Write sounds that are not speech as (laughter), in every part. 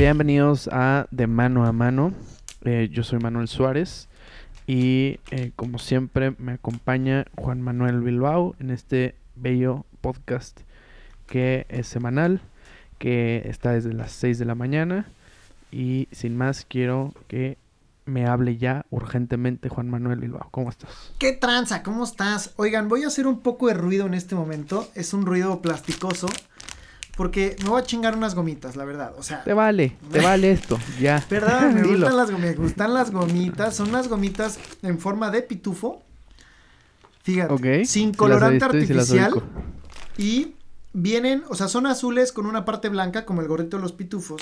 Bienvenidos a De Mano a Mano. Eh, yo soy Manuel Suárez y eh, como siempre me acompaña Juan Manuel Bilbao en este bello podcast que es semanal, que está desde las 6 de la mañana y sin más quiero que me hable ya urgentemente Juan Manuel Bilbao. ¿Cómo estás? ¿Qué tranza? ¿Cómo estás? Oigan, voy a hacer un poco de ruido en este momento. Es un ruido plasticoso. Porque me voy a chingar unas gomitas, la verdad. O sea. Te vale, te (laughs) vale esto, ya. ¿Verdad? Me (laughs) gustan las gomitas. Me gustan las gomitas. Son unas gomitas en forma de pitufo. Fíjate. Sin colorante artificial. y vienen, o sea, son azules con una parte blanca, como el gorrito de los pitufos.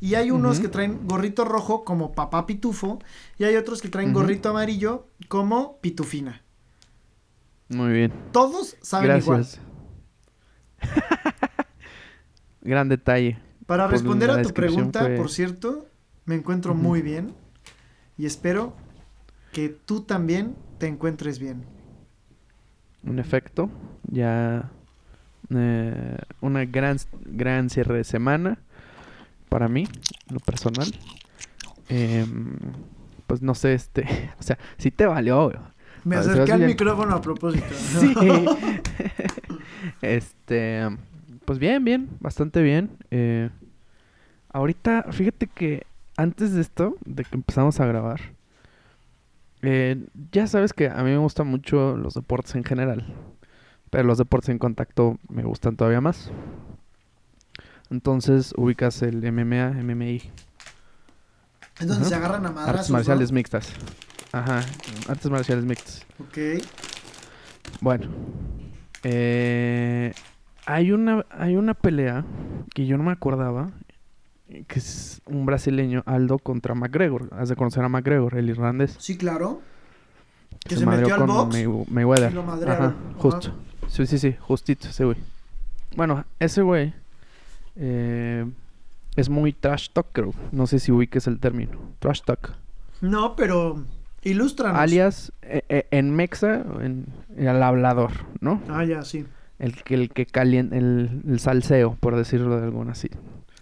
Y hay unos que traen gorrito rojo como papá pitufo. Y hay otros que traen gorrito amarillo como pitufina. Muy bien. Todos saben Gracias. igual. (laughs) Gran detalle. Para responder a tu pregunta, por cierto, me encuentro muy bien. Y espero que tú también te encuentres bien. Un efecto. Ya. Eh, una gran, gran cierre de semana para mí, lo personal. Em, pues no sé, este, (laughs) o sea, sí te valió. Me acerqué al micrófono a propósito. sí. (laughs) (laughs) este, pues bien, bien, bastante bien. Eh, ahorita, fíjate que antes de esto, de que empezamos a grabar, eh, ya sabes que a mí me gustan mucho los deportes en general, pero los deportes en contacto me gustan todavía más. Entonces ubicas el MMA, MMI. Es donde se agarran a madrazos, Artes marciales mixtas. Ajá, artes marciales mixtas. Ok. Bueno. Eh, hay, una, hay una pelea que yo no me acordaba. Que es un brasileño, Aldo, contra McGregor. Has de conocer a McGregor, el irlandés. Sí, claro. Que se, metió al box. Mayweather. Ajá, justo. Sí, sí, sí, justito ese güey. Bueno, ese güey eh, es muy trash talk, creo. No sé si ubiques el término. Trash talk. No, pero ilustranos. Alias, eh, eh, en Mexa, en, el hablador, ¿no? Ah, ya, sí. El que, el que calienta, el, el salseo, por decirlo de alguna así.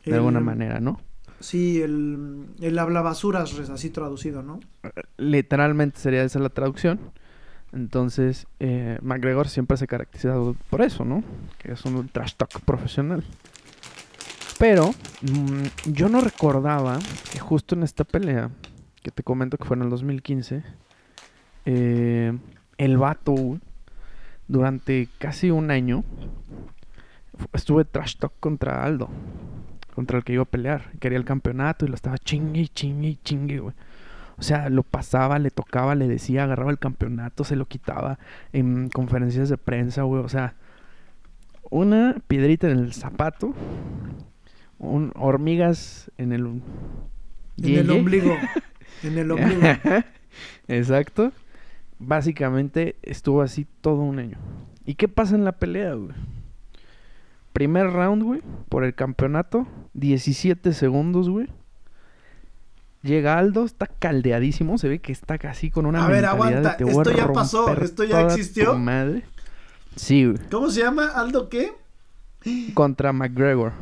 De alguna manera, ¿no? Sí, el, el habla basuras, así traducido, ¿no? Literalmente sería esa la traducción. Entonces, eh, McGregor siempre se ha caracterizado por eso, ¿no? Que es un trash talk profesional. Pero mm, yo no recordaba que justo en esta pelea, que te comento que fue en el 2015, eh, el vato, durante casi un año, estuve trash talk contra Aldo, contra el que iba a pelear. Quería el campeonato y lo estaba chingue y chingue y chingue, güey. O sea, lo pasaba, le tocaba, le decía, agarraba el campeonato, se lo quitaba en conferencias de prensa, güey. O sea, una piedrita en el zapato un, hormigas en el... En el ombligo. (laughs) en el ombligo. (laughs) Exacto. Básicamente estuvo así todo un año. ¿Y qué pasa en la pelea, güey? Primer round, güey, por el campeonato. 17 segundos, güey. Llega Aldo, está caldeadísimo. Se ve que está casi con una. A ver, aguanta. esto ya pasó. Esto ya existió. Madre. Sí, güey. ¿Cómo se llama? ¿Aldo qué? Contra McGregor.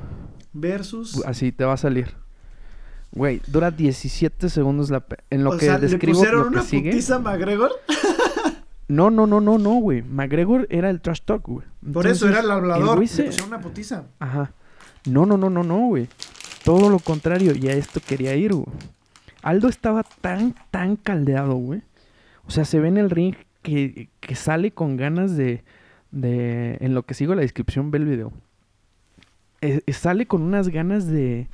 Versus. Así te va a salir. Güey, dura 17 segundos la en lo o que sea, describo ¿le lo una que sigue. putiza a McGregor? no, no, no, no, no, güey. McGregor era el trash talk, güey. Por eso era el hablador. Le pusieron una putiza. Ajá. No, no, no, no, no, güey. Todo lo contrario, y a esto quería ir, güey. Aldo estaba tan, tan caldeado, güey. O sea, se ve en el ring que, que sale con ganas de, de... En lo que sigo la descripción, ve el video eh, sale con unas ganas de,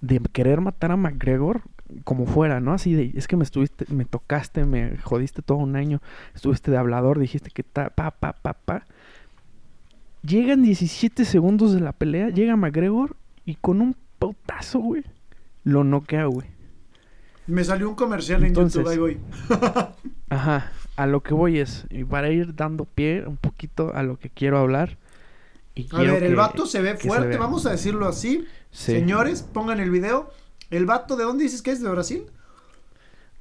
de querer matar a McGregor como fuera, ¿no? Así de, es que me estuviste, me tocaste, me jodiste todo un año, estuviste de hablador, dijiste que ta, pa, pa, pa, pa. Llegan 17 segundos de la pelea, llega McGregor y con un putazo, güey, lo noquea, güey. Me salió un comercial en YouTube, ahí voy. (laughs) (laughs) ajá, a lo que voy es, y para ir dando pie un poquito a lo que quiero hablar, a ver, el vato se ve fuerte, vamos a decirlo así. Señores, pongan el video. ¿El vato de dónde dices que es? ¿De Brasil?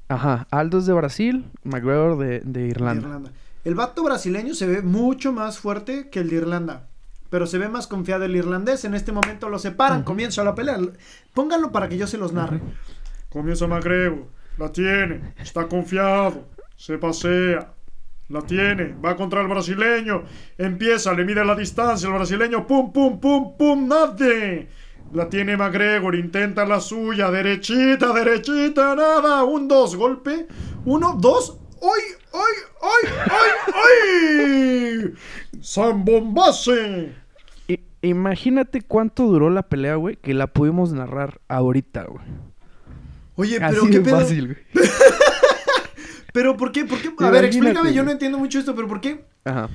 Ajá, Aldo es de Brasil, McGregor de, Irlanda. El vato brasileño se ve mucho más fuerte que el de Irlanda. pero se ve más confiado el irlandés. En este momento lo separan, comienza la pelea. Pónganlo para que yo se los narre. Comienza McGregor, la tiene, está confiado, se pasea, la tiene, va contra el brasileño, empieza, le mide la distancia, el brasileño, pum, pum, pum, pum, nadie. La tiene McGregor, intenta la suya, derechita, derechita, nada, un dos, golpe, uno, dos, ¡ay, ay, ay, ay, ay! ¡Zambombase! Imagínate cuánto duró la pelea, güey, que la pudimos narrar ahorita, güey. Oye, pero qué pedo. fácil, güey. (laughs) pero ¿por qué? ¿Por qué? A ver, explícame, yo no entiendo mucho esto, pero ¿por qué? Ajá.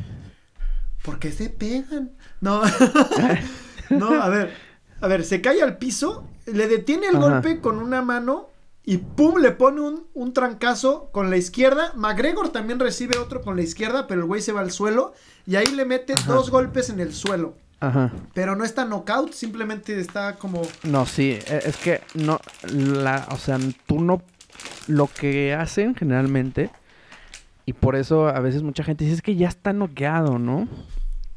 ¿Por qué se pegan? No. (laughs) (laughs) no, a ver. A ver, se cae al piso, le detiene el golpe con una mano y pum, le pone un, un, trancazo con la izquierda. McGregor también recibe otro con la izquierda, pero el güey se va al suelo y ahí le mete dos golpes en el suelo. Ajá. Pero no está knockout, simplemente está como. No, sí, e, es que no. La, o sea, tú no. Lo que hacen generalmente. Y por eso a veces mucha gente dice es que ya está noqueado, ¿no?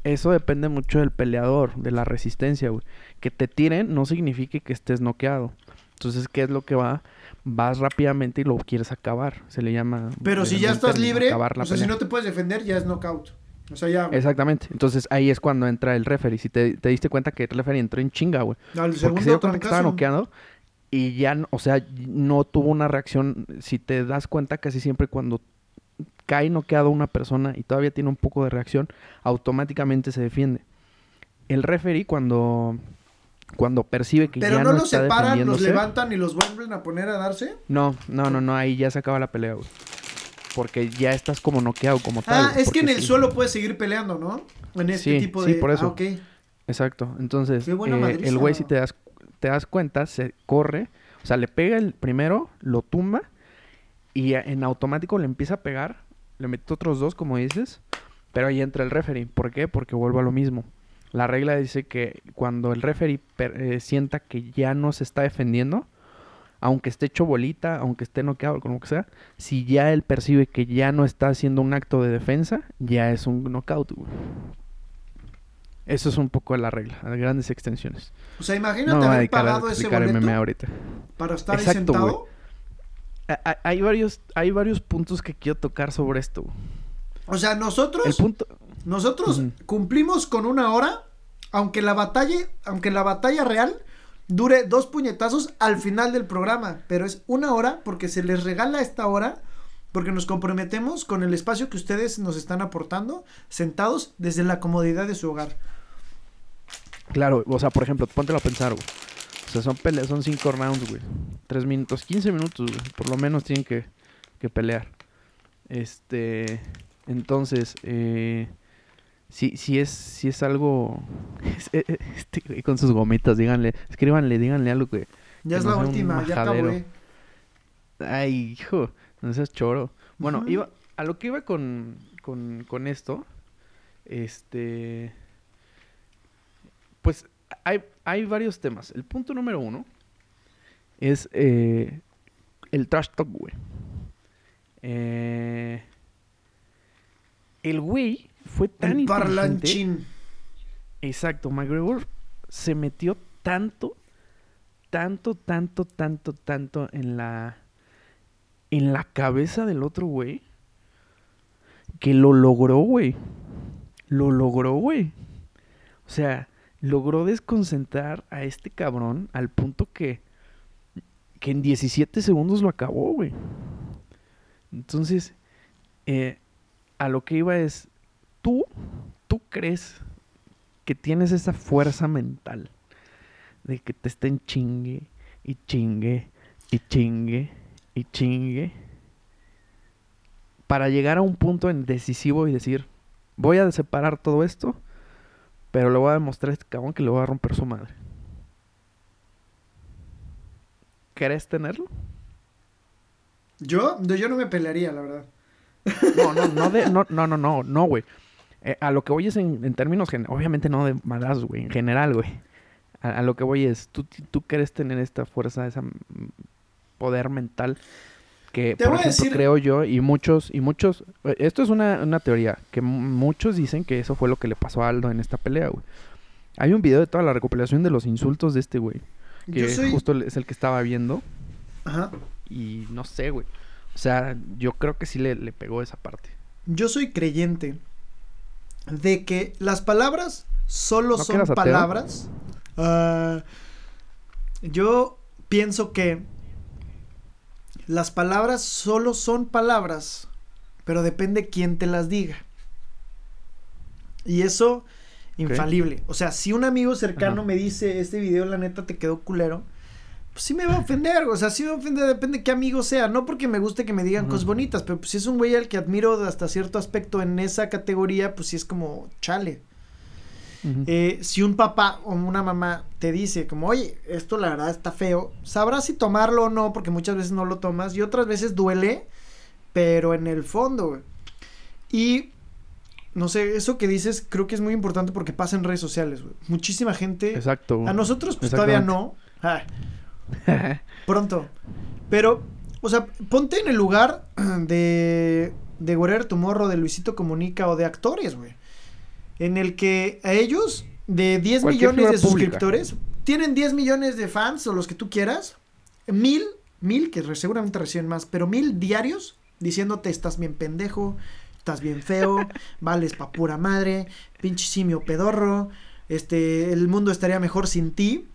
Eso depende mucho del peleador, de la resistencia, güey. Que te tiren no significa que estés noqueado. Entonces, ¿qué es lo que va? Vas rápidamente y lo quieres acabar. Se le llama. Pero si ya estás libre, o sea, si no te puedes defender, ya es knockout. O sea, ya. Exactamente. Entonces ahí es cuando entra el referee. Si te, diste cuenta que el referee entró en chinga, güey. Porque se dio cuenta que estaba noqueando y ya, o sea, no tuvo una reacción. Si te das cuenta, casi siempre cuando cae noqueado una persona y todavía tiene un poco de reacción, automáticamente se defiende. El referee cuando cuando percibe que ya no, los separan, los levantan y los vuelven a poner a darse. No, no, no, no, ahí ya se acaba la pelea, güey. Porque ya estás como noqueado como tal. Ah, es que en el suelo puedes seguir peleando, ¿no? En este tipo de. Sí, por eso. Ah, Exacto. Entonces, eh, el güey, si te das, te das cuenta, se corre. O sea, le pega el primero, lo tumba. Y en automático le empieza a pegar le mete otros dos, como dices, pero ahí entra el referee. ¿Por qué? Porque vuelvo a lo mismo. La regla dice que cuando el referee eh, sienta que ya no se está defendiendo, aunque esté hecho bolita, aunque esté noqueado, como que sea, si ya él percibe que ya no está haciendo un acto de defensa, ya es un knockout. Eso es un poco la regla, a grandes extensiones. O sea, imagínate haber pagado ese boleto ahorita. para estar sentado hay varios, hay varios puntos que quiero tocar sobre esto. O sea, nosotros. Nosotros cumplimos con una hora, aunque la batalla, aunque la batalla real dure dos puñetazos al final del programa. Pero es una hora porque se les regala esta hora. Porque nos comprometemos con el espacio que ustedes nos están aportando, sentados desde la comodidad de su hogar. Claro, o sea, por ejemplo, póntelo a pensar, güey. O sea, son peleas, son cinco rounds, güey. Tres minutos, 15 minutos, güey. Por lo menos tienen que, que pelear. Este. Entonces, eh, si, si, es, si es algo. (laughs) Eh, eh, este, con sus gomitas, díganle. Escríbanle, díganle algo que. Ya es la última, ya acabé. Ay, hijo, no seas choro. Bueno, iba, a lo que iba con, con, con esto, este. Pues hay, hay varios temas. El punto número uno es eh, el trash talk, güey. Eh, el güey fue tan el parlanchín. Exacto, McGregor se metió tanto, tanto, tanto, tanto, tanto en la en la cabeza del otro güey que lo logró, güey. Lo logró, güey. O sea, logró desconcentrar a este cabrón al punto que, que en 17 segundos lo acabó, güey. Entonces, eh, a lo que iba es, tú, tú crees que tienes esa fuerza mental de que te estén chingue y chingue y chingue y chingue para llegar a un punto en decisivo y decir, voy a separar todo esto pero le voy a demostrar a este cabrón que le voy a romper su madre. ¿Querés tenerlo? Yo, yo no me pelearía, la verdad. No, no, no, no, no, no, no, no, güey. Eh, a lo que voy es en, términos, obviamente no de malas, güey, en general, güey. A, lo que voy es, ¿tú, tú quieres tener esta fuerza, ese poder mental Que, por ejemplo, creo yo, y muchos, y muchos, eh, esto es una, una teoría, que muchos dicen que eso fue lo que le pasó a Aldo en esta pelea, güey. Hay un video de toda la recopilación de los insultos de este güey. Que justo es el que estaba viendo. Ajá. Y no sé, güey. O sea, yo creo que sí le, le pegó esa parte. Yo soy creyente de que las palabras solo son palabras. Uh, yo pienso que las palabras solo son palabras, pero depende quién te las diga. Y eso, infalible. O sea, si un amigo cercano me dice, este video la neta te quedó culero, pues sí me va a ofender, o sea, sí me va a ofender, depende de qué amigo sea, no porque me guste que me digan cosas bonitas, pero pues si es un güey al que admiro hasta cierto aspecto en esa categoría, pues sí es como chale. Eh, si un papá o una mamá te dice como, oye, esto la verdad está feo, sabrás si tomarlo o no, porque muchas veces no lo tomas y otras veces duele, pero en el fondo, güey. Y, no sé, eso que dices creo que es muy importante porque pasa en redes sociales, güey. Muchísima gente. Exacto. A nosotros pues todavía no. Ah, (laughs) Pronto. Pero, o sea, ponte en el lugar de, de Guerrero tu morro, de Luisito Comunica o de actores, güey. En el que a ellos, de 10 millones de suscriptores, tienen 10 millones de fans o los que tú quieras. Mil, mil, que seguramente reciben más, pero mil diarios diciéndote estás bien pendejo, estás bien feo, (laughs) vales pa' pura madre, pinche simio pedorro, este, el mundo estaría mejor sin ti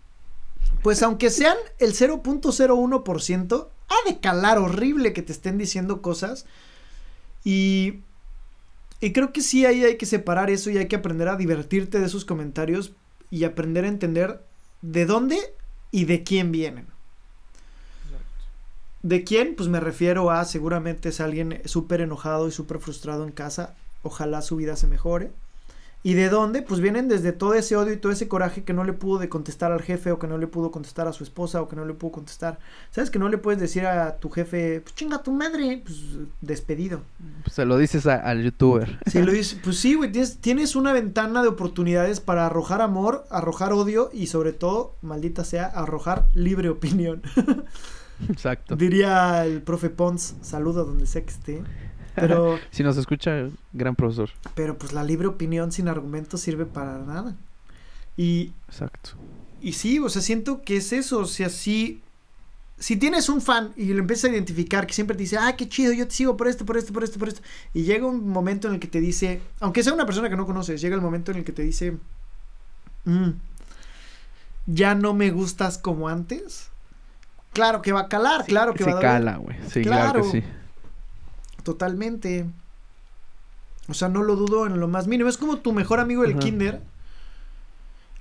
pues aunque sean el 0.01%, ha de calar horrible que te estén diciendo cosas. Y, y creo que sí ahí hay que separar eso y hay que aprender a divertirte de esos comentarios y aprender a entender de dónde y de quién vienen. ¿De quién? Pues me refiero a seguramente es alguien súper enojado y súper frustrado en casa. Ojalá su vida se mejore. ¿Y de dónde? Pues vienen desde todo ese odio y todo ese coraje que no le pudo de contestar al jefe o que no le pudo contestar a su esposa o que no le pudo contestar. ¿Sabes que no le puedes decir a tu jefe, pues chinga tu madre? Pues despedido. Pues se lo dices al youtuber. Sí, lo dices, pues sí, güey, tienes, tienes una ventana de oportunidades para arrojar amor, arrojar odio y sobre todo, maldita sea, arrojar libre opinión. (laughs) Exacto. Diría el profe Pons, saludo donde sea que esté. Pero. (laughs) si nos escucha, gran profesor. Pero pues la libre opinión sin argumentos sirve para nada. Y. Exacto. Y sí, o sea, siento que es eso. O sea, si. Si tienes un fan y lo empiezas a identificar, que siempre te dice, ah, qué chido, yo te sigo por esto, por esto, por esto, por esto. Y llega un momento en el que te dice, aunque sea una persona que no conoces, llega el momento en el que te dice, mm, ya no me gustas como antes. Claro que va a calar, claro que va a cala, güey. Sí, claro que sí. Totalmente. O sea, no lo dudo en lo más mínimo. Es como tu mejor amigo del kinder.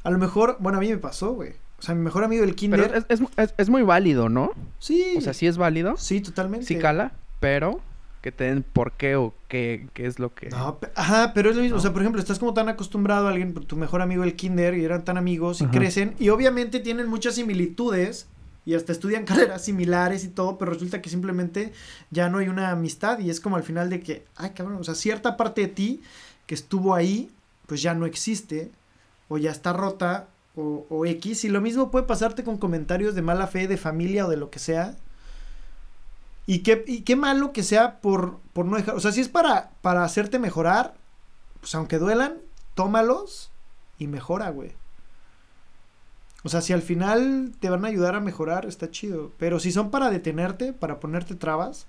A lo mejor, bueno, a mí me pasó, güey. O sea, mi mejor amigo del kinder. es, es, muy válido, ¿no? Sí. O sea, sí es válido. Sí, totalmente. Sí cala, pero que te den por qué o qué, qué es lo que. No, ajá, pero es lo mismo. O sea, por ejemplo, estás como tan acostumbrado a alguien, tu mejor amigo del kinder, y eran tan amigos y crecen, y obviamente tienen muchas similitudes y hasta estudian (laughs) carreras similares y todo, pero resulta que simplemente ya no hay una amistad y es como al final de que, ay cabrón, o sea, cierta parte de ti que estuvo ahí, pues ya no existe o ya está rota o, o X y lo mismo puede pasarte con comentarios de mala fe de familia o de lo que sea. Y qué, y qué malo que sea por, por no dejar, o sea, si es para, para hacerte mejorar, pues aunque duelan, tómalos y mejora, güey. O sea, si al final te van a ayudar a mejorar, está chido. Pero si son para detenerte, para ponerte trabas,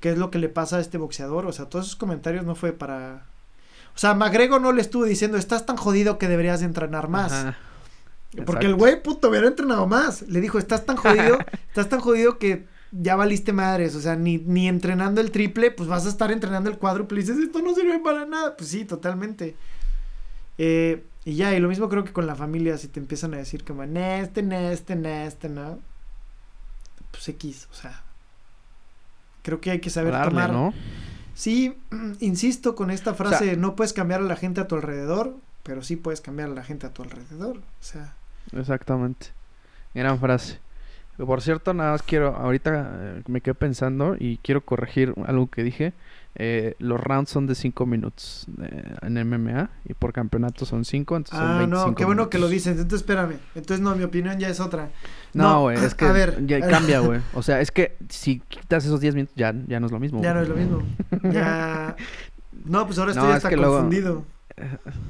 ¿qué es lo que le pasa a este boxeador? O sea, todos esos comentarios no fue para... O sea, Magrego no le estuvo diciendo, estás tan jodido que deberías de entrenar más. Porque el güey, puto, hubiera entrenado más. Le dijo, estás tan jodido, (laughs) estás tan jodido que ya valiste madres. O sea, ni, ni entrenando el triple, pues vas a estar entrenando el cuádruple. Y dices, esto no sirve para nada. Pues sí, totalmente. Eh, y ya, y lo mismo creo que con la familia, si te empiezan a decir como, neste, neste, neste, ¿no? Pues X, o sea. Creo que hay que saber tomar. ¿no? Sí, (clears throat) insisto con esta frase, no puedes cambiar a la gente a tu alrededor, pero sí puedes cambiar a la gente a tu alrededor. O sea. Exactamente. Gran frase. Por cierto, nada más quiero, ahorita eh, me quedé pensando y quiero corregir algo que dije. Eh, los rounds son de 5 minutos eh, en MMA y por campeonato son 5, entonces ah, son no, qué bueno que lo dices. Entonces, espérame. Entonces, no, mi opinión ya es otra. No, güey, es que a ver, ya cambia, güey. (laughs) O sea, es que si quitas esos 10 minutos ya, ya no es lo mismo. Ya no es lo mismo. (laughs) Ya... No, pues ahora estoy hasta confundido.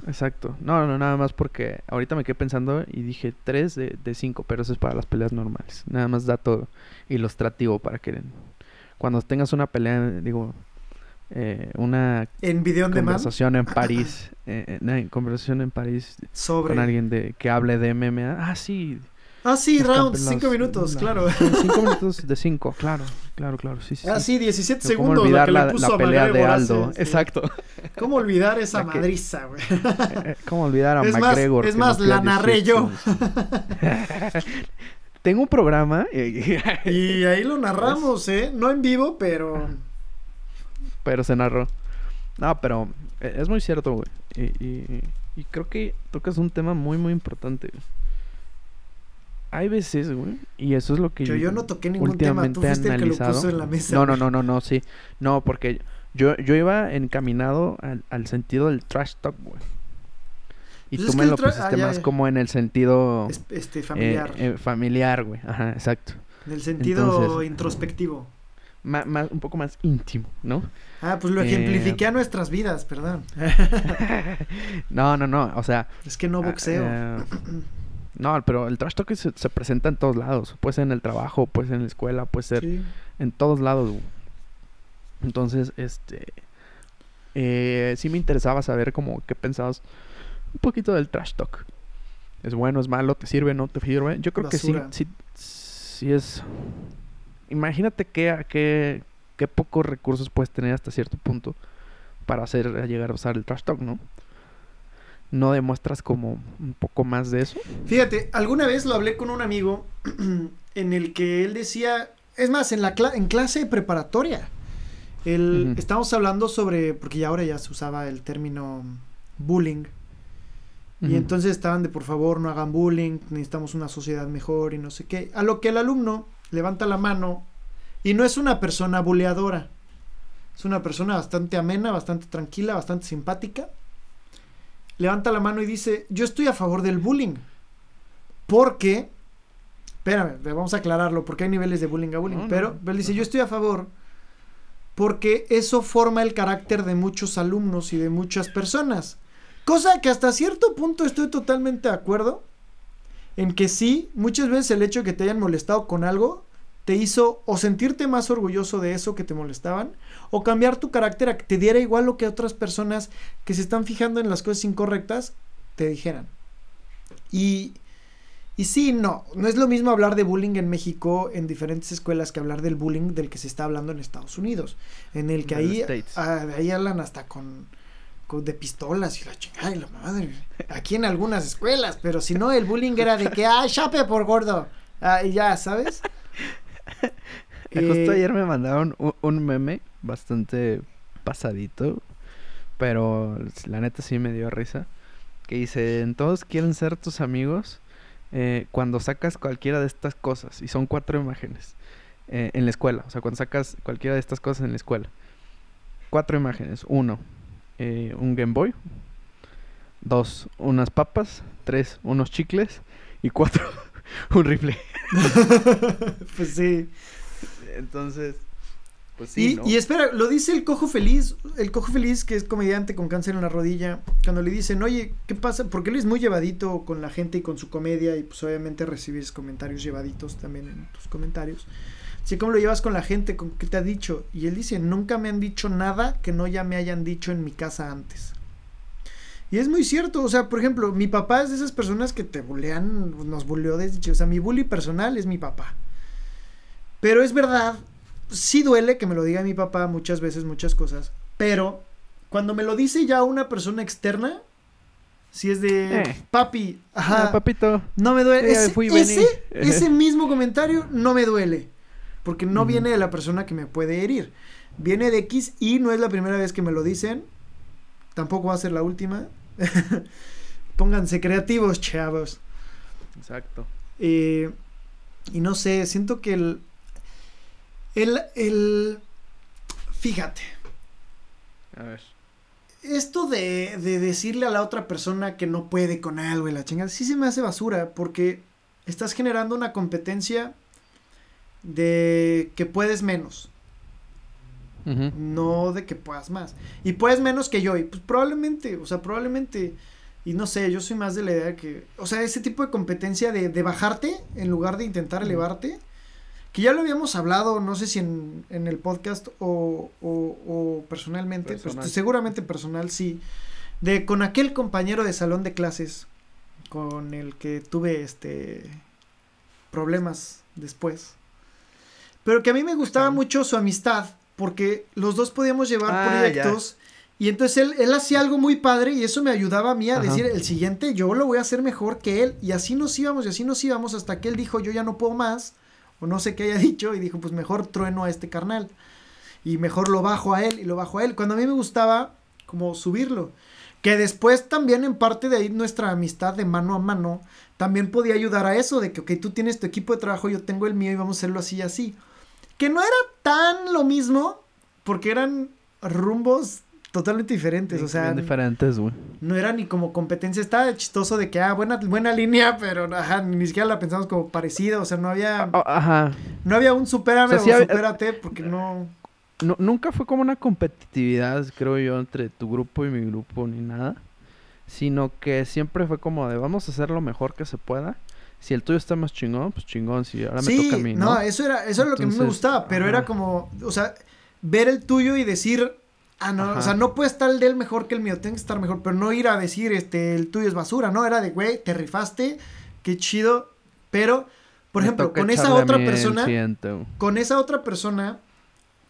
Exacto. No, no, nada más porque ahorita me quedé pensando y dije 3 de 5, pero eso es para las peleas normales. Nada más dato ilustrativo para que cuando tengas una pelea, digo, eh, una ¿En video conversación en (laughs) París, eh, eh conversación en París Sobre... con alguien de que hable de MMA. Ah, sí. Ah, sí, rounds, 5 minutos, claro. 5 (laughs) minutos de 5, claro, claro, claro, sí, sí. Ah, sí, 17 segundos. ¿Cómo olvidar la, la, pelea de Aldo? Exacto. ¿Cómo olvidar (laughs) esa madriza, güey? Eh, ¿Cómo olvidar a es McGregor? Más, es más, la narré yo. Tengo un programa. y ahí lo narramos, ¿eh? No en vivo, pero. Pero se narró. No, pero eh, es muy cierto, güey. Y, y, creo que tocas un tema muy, muy importante. Hay veces, güey, y eso es lo que yo, yo no toqué ningún tema, tú fuiste el que lo puso en la mesa. No, no, no, no, no, sí. No, porque yo, yo iba encaminado al, al sentido del trash talk, güey. Y pues tú me lo pusiste ah, más como en el sentido... Este, familiar. Eh, eh, familiar, güey. Ajá, exacto. En el sentido introspectivo. Más, un poco más íntimo, ¿no? Ah, pues lo ejemplifiqué a nuestras vidas, perdón. (laughs) no, no, no, o sea... Es que no boxeo. Ah, (clears throat) no, pero el trash talk se, se, presenta en todos lados. Puede ser en el trabajo, puede ser en la escuela, puede ser en todos lados. Entonces, este... Eh, sí me interesaba saber como qué pensabas un poquito del trash talk. Es bueno, es malo, te sirve, no te sirve. Yo creo que sí, sí, sí es... Imagínate qué, qué, qué pocos recursos puedes tener hasta cierto punto para hacer llegar a usar el trash talk, ¿no? ¿No demuestras como un poco más de eso? Fíjate, alguna vez lo hablé con un amigo (clears throat) en el que él decía, es más, en la en clase preparatoria, el, estamos hablando sobre, porque ya ahora ya se usaba el término bullying, y entonces estaban de por favor no hagan bullying, necesitamos una sociedad mejor y no sé qué. A lo que el alumno levanta la mano y no es una persona buleadora. Es una persona bastante amena, bastante tranquila, bastante simpática. Levanta la mano y dice, yo estoy a favor del bullying. Porque, espérame, vamos a aclararlo, porque hay niveles de bullying a bullying. pero, él dice, yo estoy a favor porque eso forma el carácter de muchos alumnos y de muchas personas. Cosa que hasta cierto punto estoy totalmente de acuerdo. En que sí, muchas veces el hecho de que te hayan molestado con algo te hizo o sentirte más orgulloso de eso que te molestaban, o cambiar tu carácter a que te diera igual lo que otras personas que se están fijando en las cosas incorrectas te dijeran. Y, y sí, no, no es lo mismo hablar de bullying en México en diferentes escuelas que hablar del bullying del que se está hablando en Estados Unidos, en el que ahí, ah, ahí hablan hasta con de pistolas y la chingada y la madre. Aquí en algunas escuelas, pero si no, el bullying era de que, ¡ay, chape por gordo! Ah, y ya, ¿sabes? (laughs) Justo eh, ayer me mandaron un, meme bastante pasadito, pero la neta sí me dio risa. Que dice, todos quieren ser tus amigos eh, cuando sacas cualquiera de estas cosas. Y son cuatro imágenes eh, en la escuela. O sea, cuando sacas cualquiera de estas cosas en la escuela. Cuatro imágenes. Uno, eh, un Game Boy. Dos, unas papas. Tres, unos chicles. Y cuatro, (laughs) un rifle. (laughs) pues sí. Entonces, pues sí. Y, y, espera, lo dice el cojo feliz. El cojo feliz, que es comediante con cáncer en la rodilla. Cuando le dicen, oye, ¿qué pasa? Porque él es muy llevadito con la gente y con su comedia. Y pues obviamente recibes comentarios llevaditos también en tus comentarios. Sí, ¿cómo lo llevas con la gente? ¿Con qué te ha dicho? Y él dice, nunca me han dicho nada que no ya me hayan dicho en mi casa antes. Y es muy cierto, o sea, por ejemplo, mi papá es de esas personas que te bulean, nos buleó desde, o sea, mi bully personal es mi papá. Pero es verdad, sí duele que me lo diga mi papá muchas veces, muchas cosas, pero cuando me lo dice ya una persona externa, si es de eh. papi, ajá, papito, no me duele. ese, ese (laughs) mismo comentario no me duele. Porque no viene de la persona que me puede herir. Viene de X y no es la primera vez que me lo dicen. Tampoco va a ser la última. (laughs) Pónganse creativos, chavos. Exacto. Eh, y no sé, siento que el, el, el, fíjate, A ver. Esto de, de decirle a la otra persona que no puede con algo y la chingada, sí se me hace basura porque estás generando una competencia de que puedes menos. No de que puedas más. Y puedes menos que yo. Y pues probablemente, o sea, probablemente. Y no sé, yo soy más de la idea que. O sea, ese tipo de competencia de, de bajarte en lugar de intentar elevarte. Que ya lo habíamos hablado, no sé si en, en el podcast o, o, personalmente. Pues, seguramente personal, sí. De con aquel compañero de salón de clases. Con el que tuve este. problemas después. Pero que a mí me gustaba mucho su amistad, porque los dos podíamos llevar ah, proyectos. Y entonces él, él hacía algo muy padre y eso me ayudaba a mí a decir, el siguiente yo lo voy a hacer mejor que él. Y así nos íbamos y así nos íbamos hasta que él dijo, yo ya no puedo más. O no sé qué haya (laughs) dicho y dijo, pues mejor trueno a este carnal. Y mejor lo bajo a él y lo bajo a él. Cuando a mí me gustaba como subirlo. Que después también en parte de ahí nuestra amistad de mano a mano también podía ayudar a eso, de que, ok, tú tienes tu equipo de trabajo, yo tengo el mío y vamos a hacerlo así y así. Que no era tan lo mismo, porque eran rumbos totalmente diferentes, o sea. diferentes, güey. No era ni como competencia, estaba chistoso de que, ah, buena, buena línea, (laughs) pero ajá, ni siquiera la pensamos como parecida, o sea, no había. Ah, ajá. No había un superame o, superate, porque no... no. Nunca fue como una competitividad, creo yo, entre tu grupo y mi grupo, ni nada. Sino que siempre fue como de vamos a hacer lo mejor que se pueda si el tuyo está más chingón, pues chingón, si ahora me toca a mí, ¿no? no eso era, eso era lo que a mí me gustaba, pero era como, o sea, ver el tuyo y decir, ah, no, o sea, no puede estar el de él mejor que el mío, tiene que estar mejor, pero no ir a decir, este, el tuyo es basura, ¿no? Era de, güey, te rifaste, qué chido, pero, por ejemplo, con esa otra persona, con esa otra persona,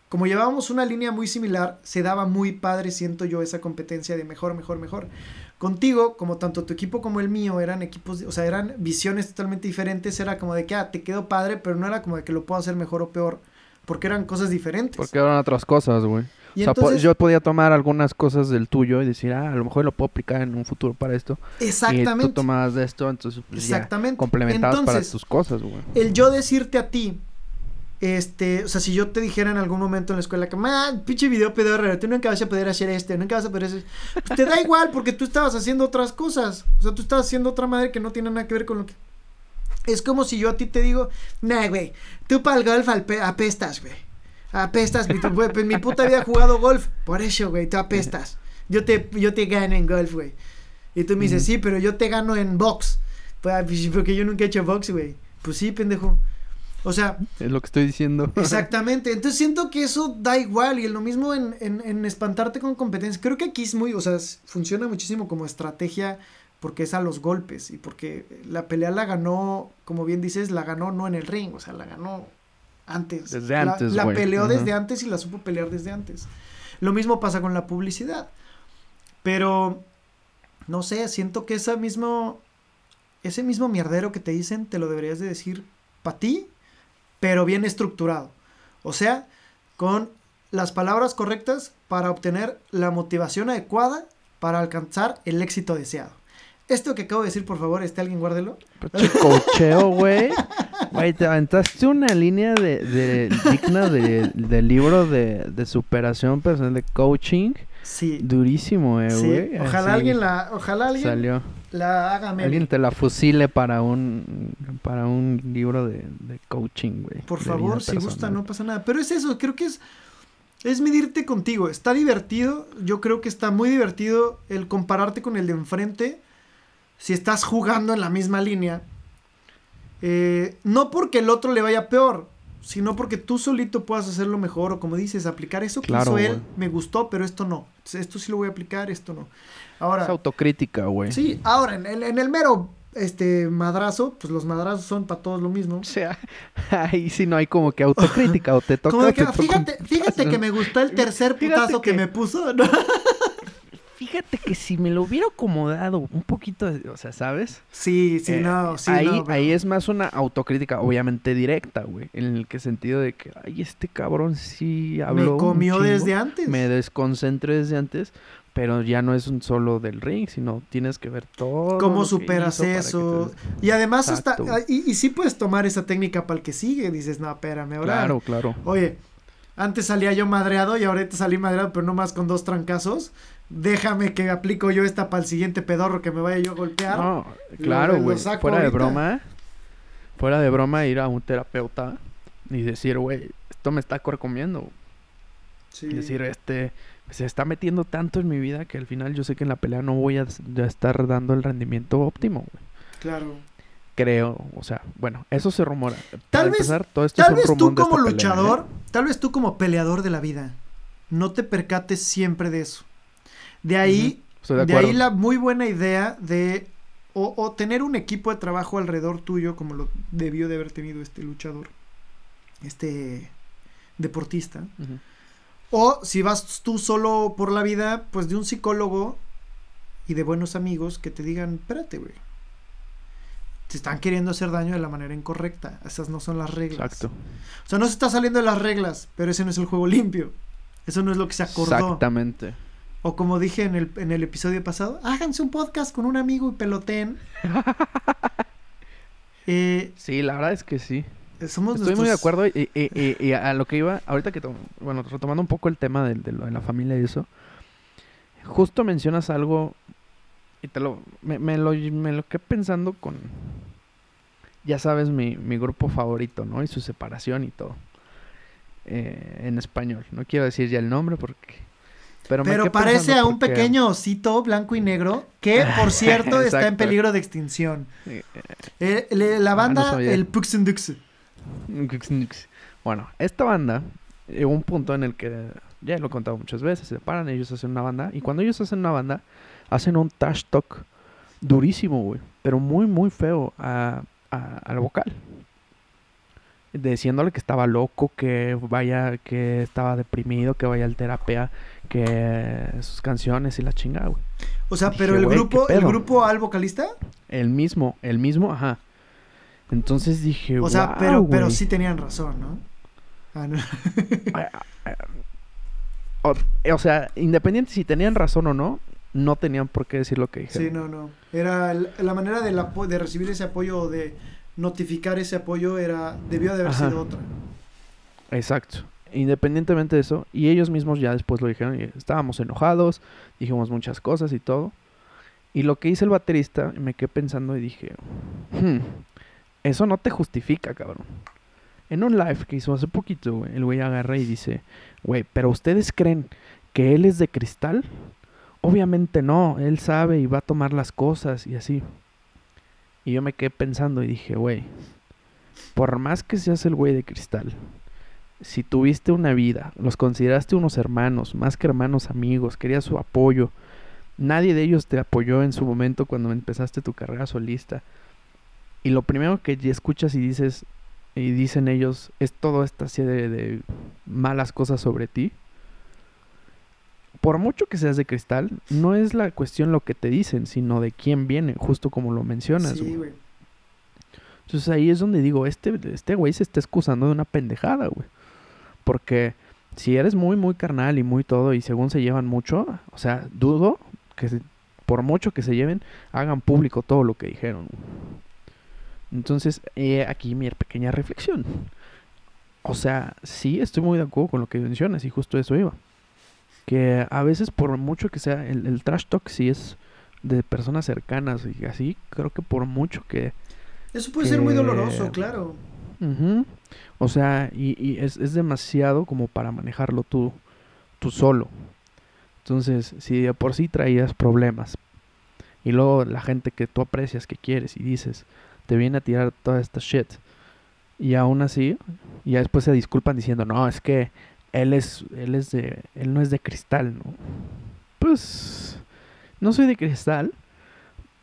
como llevábamos una línea muy similar, se daba muy padre, siento yo, esa competencia de mejor, mejor, mejor. Contigo, como tanto tu equipo como el mío eran equipos, o sea, eran visiones totalmente diferentes, era como de que, ah, te quedó padre, pero no era como de que lo puedo hacer mejor o peor, porque eran cosas diferentes. Porque eran otras cosas, güey. O sea, yo podía tomar algunas cosas del tuyo y decir, ah, a lo mejor lo puedo aplicar en un futuro para esto. Exactamente. Y tú tomabas de esto, entonces pues, Exactamente. complementabas para tus cosas, güey. El yo decirte a ti, este, o sea, si yo te dijera en algún momento en la escuela que, man, pinche video pedorro, tú nunca vas a poder hacer este, nunca vas a poder hacer. Pues te da (laughs) igual porque tú estabas haciendo otras cosas. O sea, tú estabas haciendo otra madre que no tiene nada que ver con lo que. Es como si yo a ti te digo, nah, güey, tú para el golf apestas, güey. Apestas, mi, pues, mi puta vida he jugado golf. Por eso, güey, tú apestas. Yo te, yo te gano en golf, güey. Y tú me dices, sí, pero yo te gano en box. Pues, porque yo nunca he hecho box, güey. Pues sí, pendejo. O sea... Es lo que estoy diciendo. (laughs) Exactamente. Entonces siento que eso da igual y lo mismo en, en, en espantarte con competencia. Creo que aquí es muy, o sea, funciona muchísimo como estrategia porque es a los golpes y porque la pelea la ganó, como bien dices, la ganó no en el ring, o sea, la ganó antes. Desde antes. La, peleó desde antes y la supo pelear desde antes. Lo mismo pasa con la publicidad. Pero, no sé, siento que ese mismo, ese mismo mierdero que te dicen, te lo deberías de decir para ti pero bien estructurado. O sea, con las palabras correctas para obtener la motivación adecuada para alcanzar el éxito deseado. Esto que acabo de decir, por favor, este alguien guárdelo. Cocheo, güey. Güey, te aventaste una línea de, de digna de, libro de, de superación personal, de coaching. Sí. Durísimo, eh, güey. Ojalá alguien la, ojalá alguien Salió. La haga Alguien te la fusile para un, para un libro de, de coaching, güey. Por favor, si gusta, no pasa nada. Pero es eso, creo que es, es medirte contigo. Está divertido, yo creo que está muy divertido el compararte con el de enfrente si estás jugando en la misma línea. Eh, no porque el otro le vaya peor, sino porque tú solito puedas hacerlo mejor o como dices, aplicar eso que hizo él, me gustó, pero esto no. Esto sí lo voy a aplicar, esto no. Ahora, es autocrítica, güey. Sí, ahora en el, en el mero este madrazo, pues los madrazos son para todos lo mismo. O sea, (laughs) ahí sí no hay como que autocrítica o te (laughs) toca. fíjate, fíjate que me gustó el tercer putazo que... me puso. ¿no? Fíjate que si me lo hubiera acomodado un poquito, o sea, ¿sabes? Sí, sí, eh, no, sí. Ahí, ahí es más una autocrítica, obviamente directa, güey. En el que sentido de que, ay, este cabrón sí habló. Me comió desde antes. Me desconcentré desde antes, pero ya no es un solo del ring, sino tienes que ver todo. ¿Cómo superas eso? Y además hasta, y, y sí puedes tomar esa técnica para el que sigue, dices, no, espérame, ahora. Claro, claro. Oye, antes salía yo madreado y ahorita salí madreado, pero no más con dos trancazos. Déjame que aplico yo esta para el siguiente pedorro que me vaya yo a golpear. No, claro, güey. Fuera de broma. Fuera de broma, ir a un terapeuta y decir, güey, esto me está corcomiendo. Sí. Y decir, este, se está metiendo tanto en mi vida que al final yo sé que en la pelea no voy a, estar dando el rendimiento óptimo, güey. Claro. Creo, o sea, bueno, eso se rumora. Tal vez, tal vez tú como luchador, ¿eh? tal vez tú como peleador de la vida, no te percates siempre de eso. De ahí, de, ahí la muy buena idea de o, tener un equipo de trabajo alrededor tuyo, como lo debió de haber tenido este luchador, este deportista. O si vas tú solo por la vida, pues de un psicólogo y de buenos amigos que te digan, espérate, güey. Te están queriendo hacer daño de la manera incorrecta. Esas no son las reglas. Exacto. O sea, no se está saliendo de las reglas, pero ese no es el juego limpio. Eso no es lo que se acordó. Exactamente. O como dije en el, en el episodio pasado, háganse un podcast con un amigo y peloten. (laughs) eh, sí, la verdad es que sí. Estoy muy de acuerdo y, a lo que iba, ahorita que, bueno, retomando un poco el tema de, de, la familia y eso, justo mencionas algo y te lo, me, me lo, me lo quedé pensando con, ya sabes, mi, mi grupo favorito, ¿no? Y su separación y todo. Eh, en español. No quiero decir ya el nombre porque... Pero, pero parece a un pequeño osito blanco y negro que, (laughs) por cierto, está en peligro de extinción. Eh, la ah, banda, el Puxendux. Bueno, esta banda llegó un punto en el que, ya lo he contado muchas veces, se separan, ellos hacen una banda, y cuando ellos hacen una banda, hacen un trash talk durísimo, güey, pero muy, muy feo a, al vocal. Diciéndole que estaba loco, que vaya, que estaba deprimido, que vaya al terapia, que sus canciones y la chingada, güey. O sea, pero el grupo, el grupo al vocalista? El mismo, el mismo, ajá. Entonces dije, O sea, pero, pero sí tenían razón, ¿no? Ah, no. o, sea, independiente si tenían razón o no, no tenían por qué decir lo que dijeron. Sí, no, no. Era la manera de, de recibir ese apoyo o de notificar ese apoyo era debió de haber sido otra. Exacto. Independientemente de eso, y ellos mismos ya después lo dijeron, estábamos enojados, dijimos muchas cosas y todo. Y lo que hice el baterista, me quedé pensando y dije, hmm, eso no te justifica, cabrón. En un live que hizo hace poquito, el güey agarra y dice, güey, pero ustedes creen que él es de cristal? Obviamente no, él sabe y va a tomar las cosas y así. Y yo me quedé pensando y dije, güey, por más que seas el güey de cristal, si tuviste una vida, los consideraste unos hermanos, más que hermanos amigos, querías su apoyo, nadie de ellos te apoyó en su momento cuando empezaste tu carrera solista, y lo primero que escuchas y dices, y dicen ellos, es todo esta serie de, malas cosas sobre ti. Por mucho que seas de cristal, no es la cuestión lo que te dicen, sino de quién viene, justo como lo mencionas. Sí, güey. Entonces ahí es donde digo, este, este güey se está excusando de una pendejada, güey. Porque si eres muy, muy carnal y muy todo, y según se llevan mucho, o sea, dudo que por mucho que se lleven, hagan público todo lo que dijeron. Entonces, aquí mi pequeña reflexión. O sea, sí estoy muy de acuerdo con lo que mencionas y justo eso iba. Que a veces por mucho que sea el, trash talk sí es de personas cercanas y así, creo que por mucho que... Eso puede ser muy doloroso, claro. O sea, y, es, es, demasiado como para manejarlo tú, tú solo. Entonces, si de por sí traías problemas y luego la gente que tú aprecias, que quieres y dices, te viene a tirar toda esta shit. Y aún así, ya después se disculpan diciendo, no, es que él es, él es de, él no es de cristal, ¿no? Pues, no soy de cristal,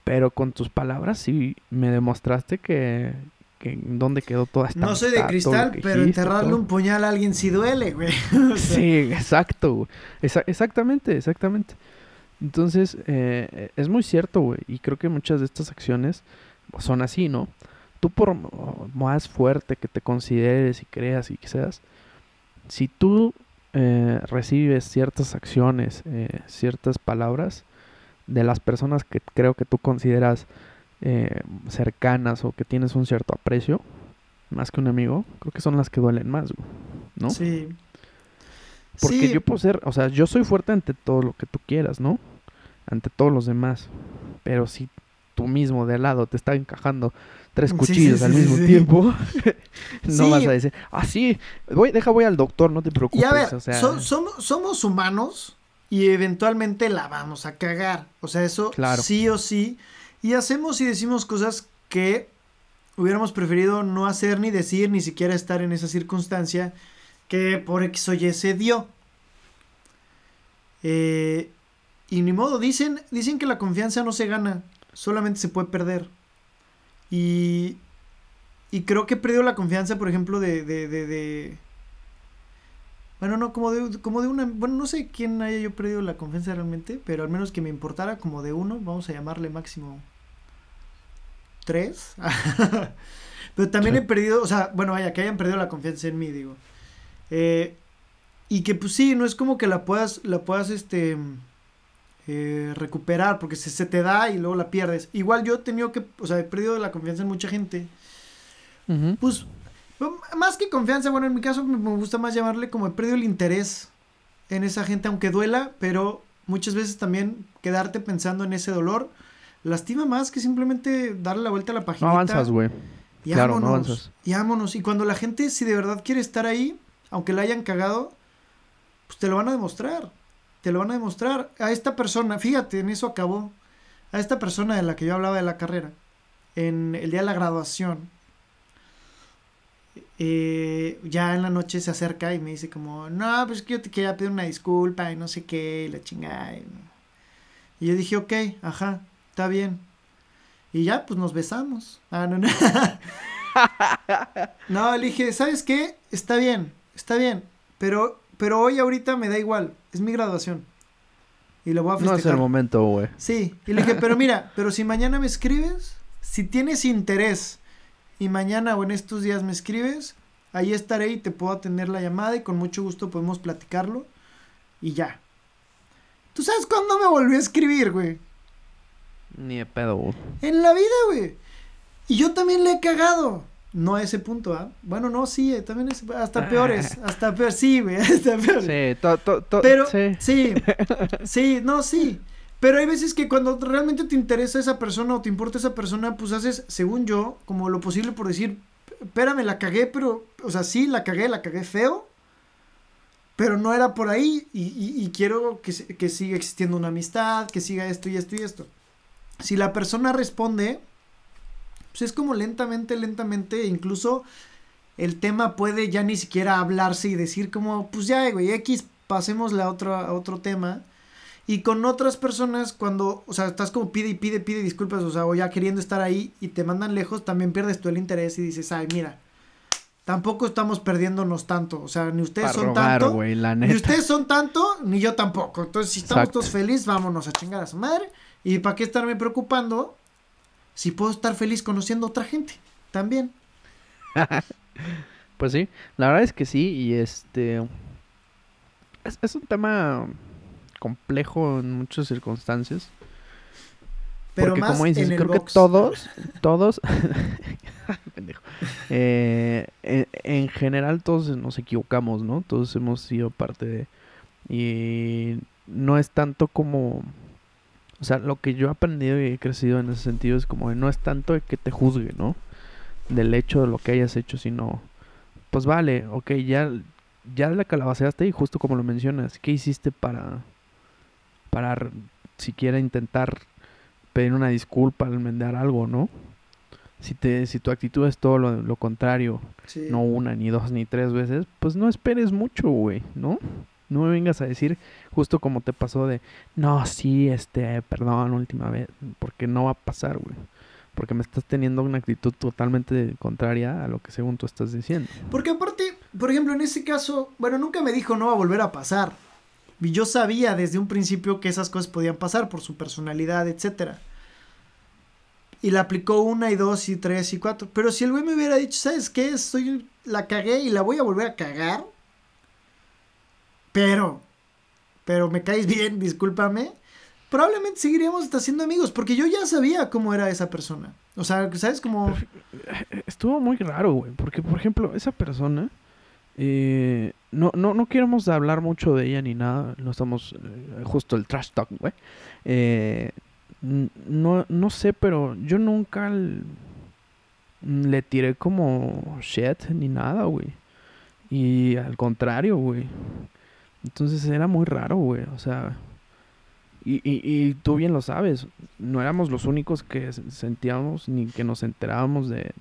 pero con tus palabras sí me demostraste que, que dónde quedó toda esta No soy de cristal, pero enterrarle un puñal a alguien sí duele, güey. (laughs) sí, exacto, exactamente, exactamente. Entonces, eh, es muy cierto, güey, y creo que muchas de estas acciones son así, ¿no? Tú por más fuerte que te consideres y creas y que seas, si tú eh, recibes ciertas acciones, eh, ciertas palabras de las personas que creo que tú consideras eh, cercanas o que tienes un cierto aprecio, más que un amigo, creo que son las que duelen más, ¿no? Sí. Porque yo puedo ser, o sea, yo soy fuerte ante todo lo que tú quieras, ¿no? Ante todos los demás. Pero si tú mismo de al lado te está encajando tres cuchillos al mismo tiempo, (laughs) no vas a decir, ah, sí, voy, deja, voy al doctor, no te preocupes. Y a ver, somos, somos humanos y eventualmente la vamos a cagar. O sea, eso sí o sí. Y hacemos y decimos cosas que hubiéramos preferido no hacer ni decir, ni siquiera estar en esa circunstancia que por X o Y se dio. Eh, y ni modo, dicen, dicen que la confianza no se gana, solamente se puede perder. Y, y creo que he perdido la confianza, por ejemplo, de, de, de, de bueno, no, como de, como de una, bueno, no sé quién haya yo perdido la confianza realmente, pero al menos que me importara como de uno, vamos a llamarle máximo tres. (laughs) pero también he perdido, o sea, bueno, vaya, que hayan perdido la confianza en mí, digo. Eh, y que pues sí, no es como que la puedas, la puedas, este, eh, recuperar, porque se, se, te da y luego la pierdes. Igual yo he tenido que, o sea, he perdido la confianza en mucha gente. Pues, más que confianza, bueno, en mi caso me, gusta más llamarle como he perdido el interés en esa gente, aunque duela, pero muchas veces también quedarte pensando en ese dolor lastima más que simplemente darle la vuelta a la página. No avanzas, güey. Y claro, no avanzas. Y vámonos. Y cuando la gente, si de verdad quiere estar ahí, aunque la hayan cagado, pues te lo van a demostrar. Te lo van a demostrar. A esta persona, fíjate, en eso acabó. A esta persona de la que yo hablaba de la carrera, en el día de la graduación, eh, ya en la noche se acerca y me dice como, no, pues que yo te quería pedir una disculpa y no sé qué, y la chingada. Y yo dije, ok, ajá, está bien. Y ya, pues nos besamos. Ah, no, no. (laughs) no, le dije, ¿sabes qué? Está bien, está bien. Pero, pero hoy ahorita me da igual. Es mi graduación. Y lo voy a festejar. No es el momento, güey. Sí. Y le dije, (laughs) pero mira, pero si mañana me escribes, si tienes interés y mañana o en estos días me escribes, ahí estaré y te puedo atender la llamada y con mucho gusto podemos platicarlo y ya. ¿Tú sabes cuándo me volvió a escribir, güey? Ni de pedo, güey. En la vida, güey. Y yo también le he cagado. No a ese punto, ¿ah? Bueno, no, sí, eh, también es hasta peores, hasta peor, sí, güey, (laughs) hasta peor. Sí, todo, todo, Pero, sí. sí, (laughs) sí, no, sí. Pero hay veces que cuando realmente te interesa esa persona o te importa esa persona, pues haces, según yo, como lo posible por decir, espérame, la cagué, pero, o sea, sí, la cagué, la cagué feo, pero no era por ahí y, y, quiero que, que siga existiendo una amistad, que siga esto y esto y esto. Si la persona responde, pues es como lentamente, lentamente, incluso el tema puede ya ni siquiera hablarse y decir como, pues ya, güey, X, pasemos la otra, a otro tema y con otras personas, cuando, o sea, estás como pide y pide, pide disculpas, o sea, o ya queriendo estar ahí y te mandan lejos, también pierdes tú el interés y dices, ay, mira, tampoco estamos perdiéndonos tanto, o sea, ni ustedes son tanto, ni ustedes son tanto, ni yo tampoco. Entonces, si estamos todos felices, vámonos a chingar a su madre. ¿Y para qué estarme preocupando si puedo estar feliz conociendo a otra gente también? (laughs) pues sí, la verdad es que sí, y este... es un tema complejo en muchas circunstancias. Pero Porque como dices, creo que todos, (laughs) todos, (laughs) pendejo, eh, en, general todos nos equivocamos, ¿no? Todos hemos sido parte de... Y no es tanto como... O sea, lo que yo he aprendido y he crecido en ese sentido es como no es tanto de que te juzgue, ¿no? Del hecho de lo que hayas hecho, sino... Pues vale, ok, ya, ya la calabaceaste y justo como lo mencionas, ¿qué hiciste para para siquiera intentar pedir una disculpa, enmendar algo, ¿no? Si, te, si tu actitud es todo lo, contrario, no una, ni dos, ni tres veces, pues no esperes mucho, güey, ¿no? No me vengas a decir justo como te pasó de, no, sí, este, perdón, última vez, porque no va a pasar, güey. Porque me estás teniendo una actitud totalmente contraria a lo que según tú estás diciendo. Porque aparte, por ejemplo, en ese caso, bueno, nunca me dijo no va a volver a pasar. Y yo sabía desde un principio que esas cosas podían pasar por su personalidad, etcétera. Y la aplicó una y dos y tres y cuatro. Pero si el güey me hubiera dicho, ¿sabes qué? Soy, la cagué y la voy a volver a cagar. Pero, pero me caes bien, discúlpame. Probablemente seguiríamos hasta siendo amigos, porque yo ya sabía cómo era esa persona. O sea, ¿sabes cómo? Estuvo muy raro, güey, porque, por ejemplo, esa persona Eh, no, no, no queremos hablar mucho de ella ni nada. No estamos. Eh, justo el trash talk, güey. Eh, no, no sé, pero yo nunca le tiré como shit ni nada, güey. Y al contrario, güey. Entonces era muy raro, güey. O sea, y, y, tú bien lo sabes, no éramos los únicos que sentíamos ni que nos enterábamos de,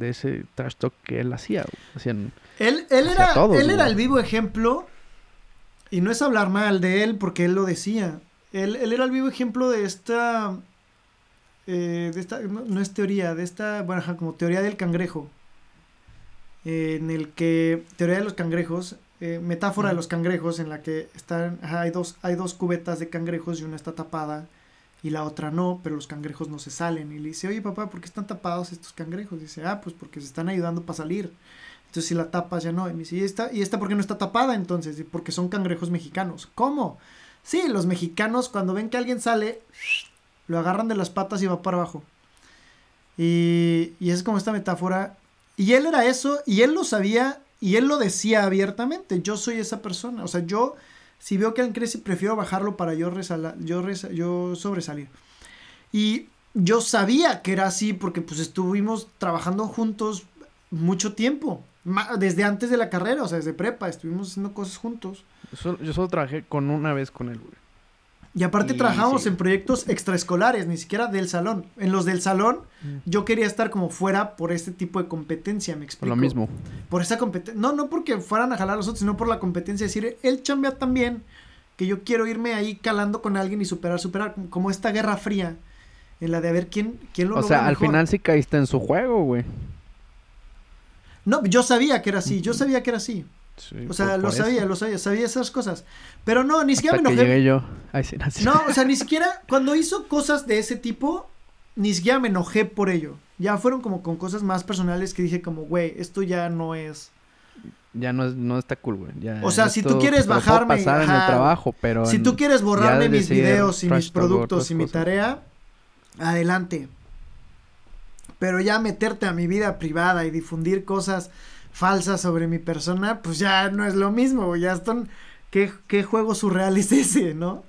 ese trash talk que él hacía. él, él, era, él era el vivo ejemplo, y no es hablar mal de él porque él lo decía. Él, era el vivo ejemplo de esta, eh, de esta no, es teoría, de esta, bueno, como teoría del cangrejo. en el que, teoría de los cangrejos, eh, metáfora de los cangrejos en la que están, hay, dos, hay dos cubetas de cangrejos y una está tapada y la otra no, pero los cangrejos no se salen. Y le dice, oye papá, ¿por qué están tapados estos cangrejos? dice, ah, pues porque se están ayudando para salir. Entonces si la tapas ya no. Y me dice, ¿y esta, ¿y esta por qué no está tapada entonces? porque son cangrejos mexicanos. ¿Cómo? Sí, los mexicanos cuando ven que alguien sale, (sniffs) lo agarran de las patas y va para abajo. Y, y es como esta metáfora. Y él era eso, y él lo sabía y él lo decía abiertamente, yo soy esa persona. O sea, yo, si veo que alguien crece, prefiero bajarlo para yo, yo, yo sobresalir. Y yo sabía que era así porque pues estuvimos trabajando juntos mucho tiempo. Desde antes de la carrera, o sea, desde prepa, estuvimos haciendo cosas juntos. Yo solo, trabajé con una vez con él, güey. Y aparte trabajamos en proyectos extraescolares, ni siquiera del salón. En los del salón, mm. yo quería estar como fuera por este tipo de competencia, me explico. Por lo mismo. Por esa competencia. No, no porque fueran a jalar a los otros, sino por la competencia. Decir, él chambea también, que yo quiero irme ahí calando con alguien y superar, superar, como esta guerra fría. En la de a ver quién, quién lo O sea, al final sí caíste en su juego, güey. No, yo sabía que era así, yo sabía que era así o sea, lo sabía, lo sabía, sabía esas cosas. Pero no, ni siquiera me enojé. yo. no, o sea, ni (laughs) siquiera cuando hizo cosas de ese tipo, ni siquiera me enojé por ello. Ya fueron como con cosas más personales que dije como, güey, esto ya no es... Ya no, es, no está cool, güey. o sea, si tú quieres bajarme... Pasar en el trabajo, pero... Si tú quieres borrarme mis videos y mis productos y mi tarea, adelante. Pero ya meterte a mi vida privada y difundir cosas falsa sobre mi persona, pues ya no es lo mismo, ya están, ¿qué, qué juego surreal es ese, no?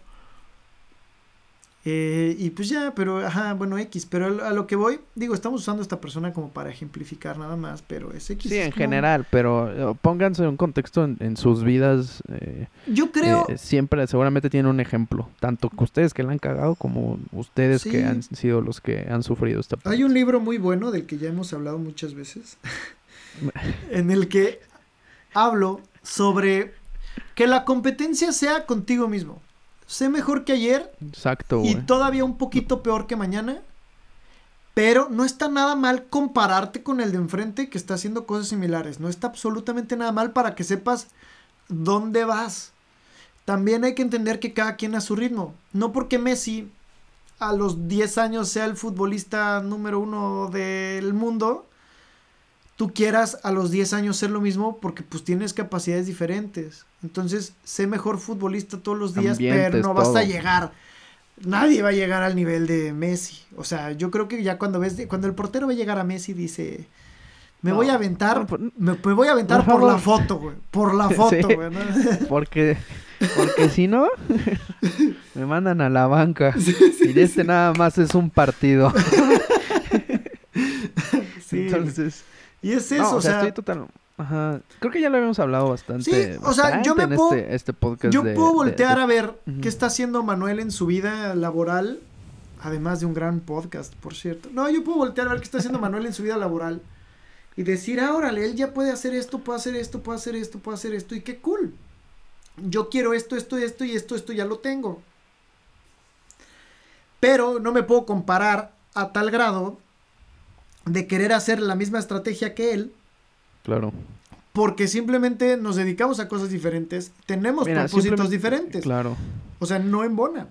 Eh, y pues ya, pero, ajá, bueno, X, pero a lo que voy, digo, estamos usando esta persona como para ejemplificar nada más, pero es X. Sí, en general, pero eh, pónganse un contexto en, sus vidas. Eh, Yo creo. siempre, seguramente tiene un ejemplo, tanto que ustedes que la han cagado como ustedes que han sido los que han sufrido esta Hay un libro muy bueno del que ya hemos hablado muchas veces. (laughs) en el que hablo sobre que la competencia sea contigo mismo. Sé mejor que ayer. Exacto. Y todavía un poquito peor que mañana. Pero no está nada mal compararte con el de enfrente que está haciendo cosas similares. No está absolutamente nada mal para que sepas dónde vas. También hay que entender que cada quien a su ritmo. No porque Messi a los 10 años sea el futbolista número uno del mundo, tú quieras a los 10 años ser lo mismo porque pues tienes capacidades diferentes. Entonces, sé mejor futbolista todos los días, pero no vas a llegar. Nadie va a llegar al nivel de Messi. O sea, yo creo que ya cuando ves, cuando el portero va a llegar a Messi dice, me voy a aventar, pues, me, voy a aventar por, la foto, güey. Por la (laughs) foto, güey. (laughs) Porque, porque si no, (laughs) me mandan a la banca. y este nada más es un partido. Entonces, y es eso, o sea, estoy total... Ajá. Creo que ya lo habíamos hablado bastante. Sí, o sea, yo me puedo. Este, este, podcast yo puedo voltear a ver qué está haciendo Manuel en su vida laboral. Además de un gran podcast, por cierto. No, yo puedo voltear a ver qué está haciendo Manuel en su vida laboral. Y decir, ah, órale, él ya puede hacer esto, puede hacer esto, puede hacer esto, puede hacer esto. Y qué cool. Yo quiero esto, esto, esto y esto, esto ya lo tengo. Pero no me puedo comparar a tal grado de querer hacer la misma estrategia que él. Claro. Porque simplemente nos dedicamos a cosas diferentes, tenemos propósitos diferentes. Claro. O sea, no en bona.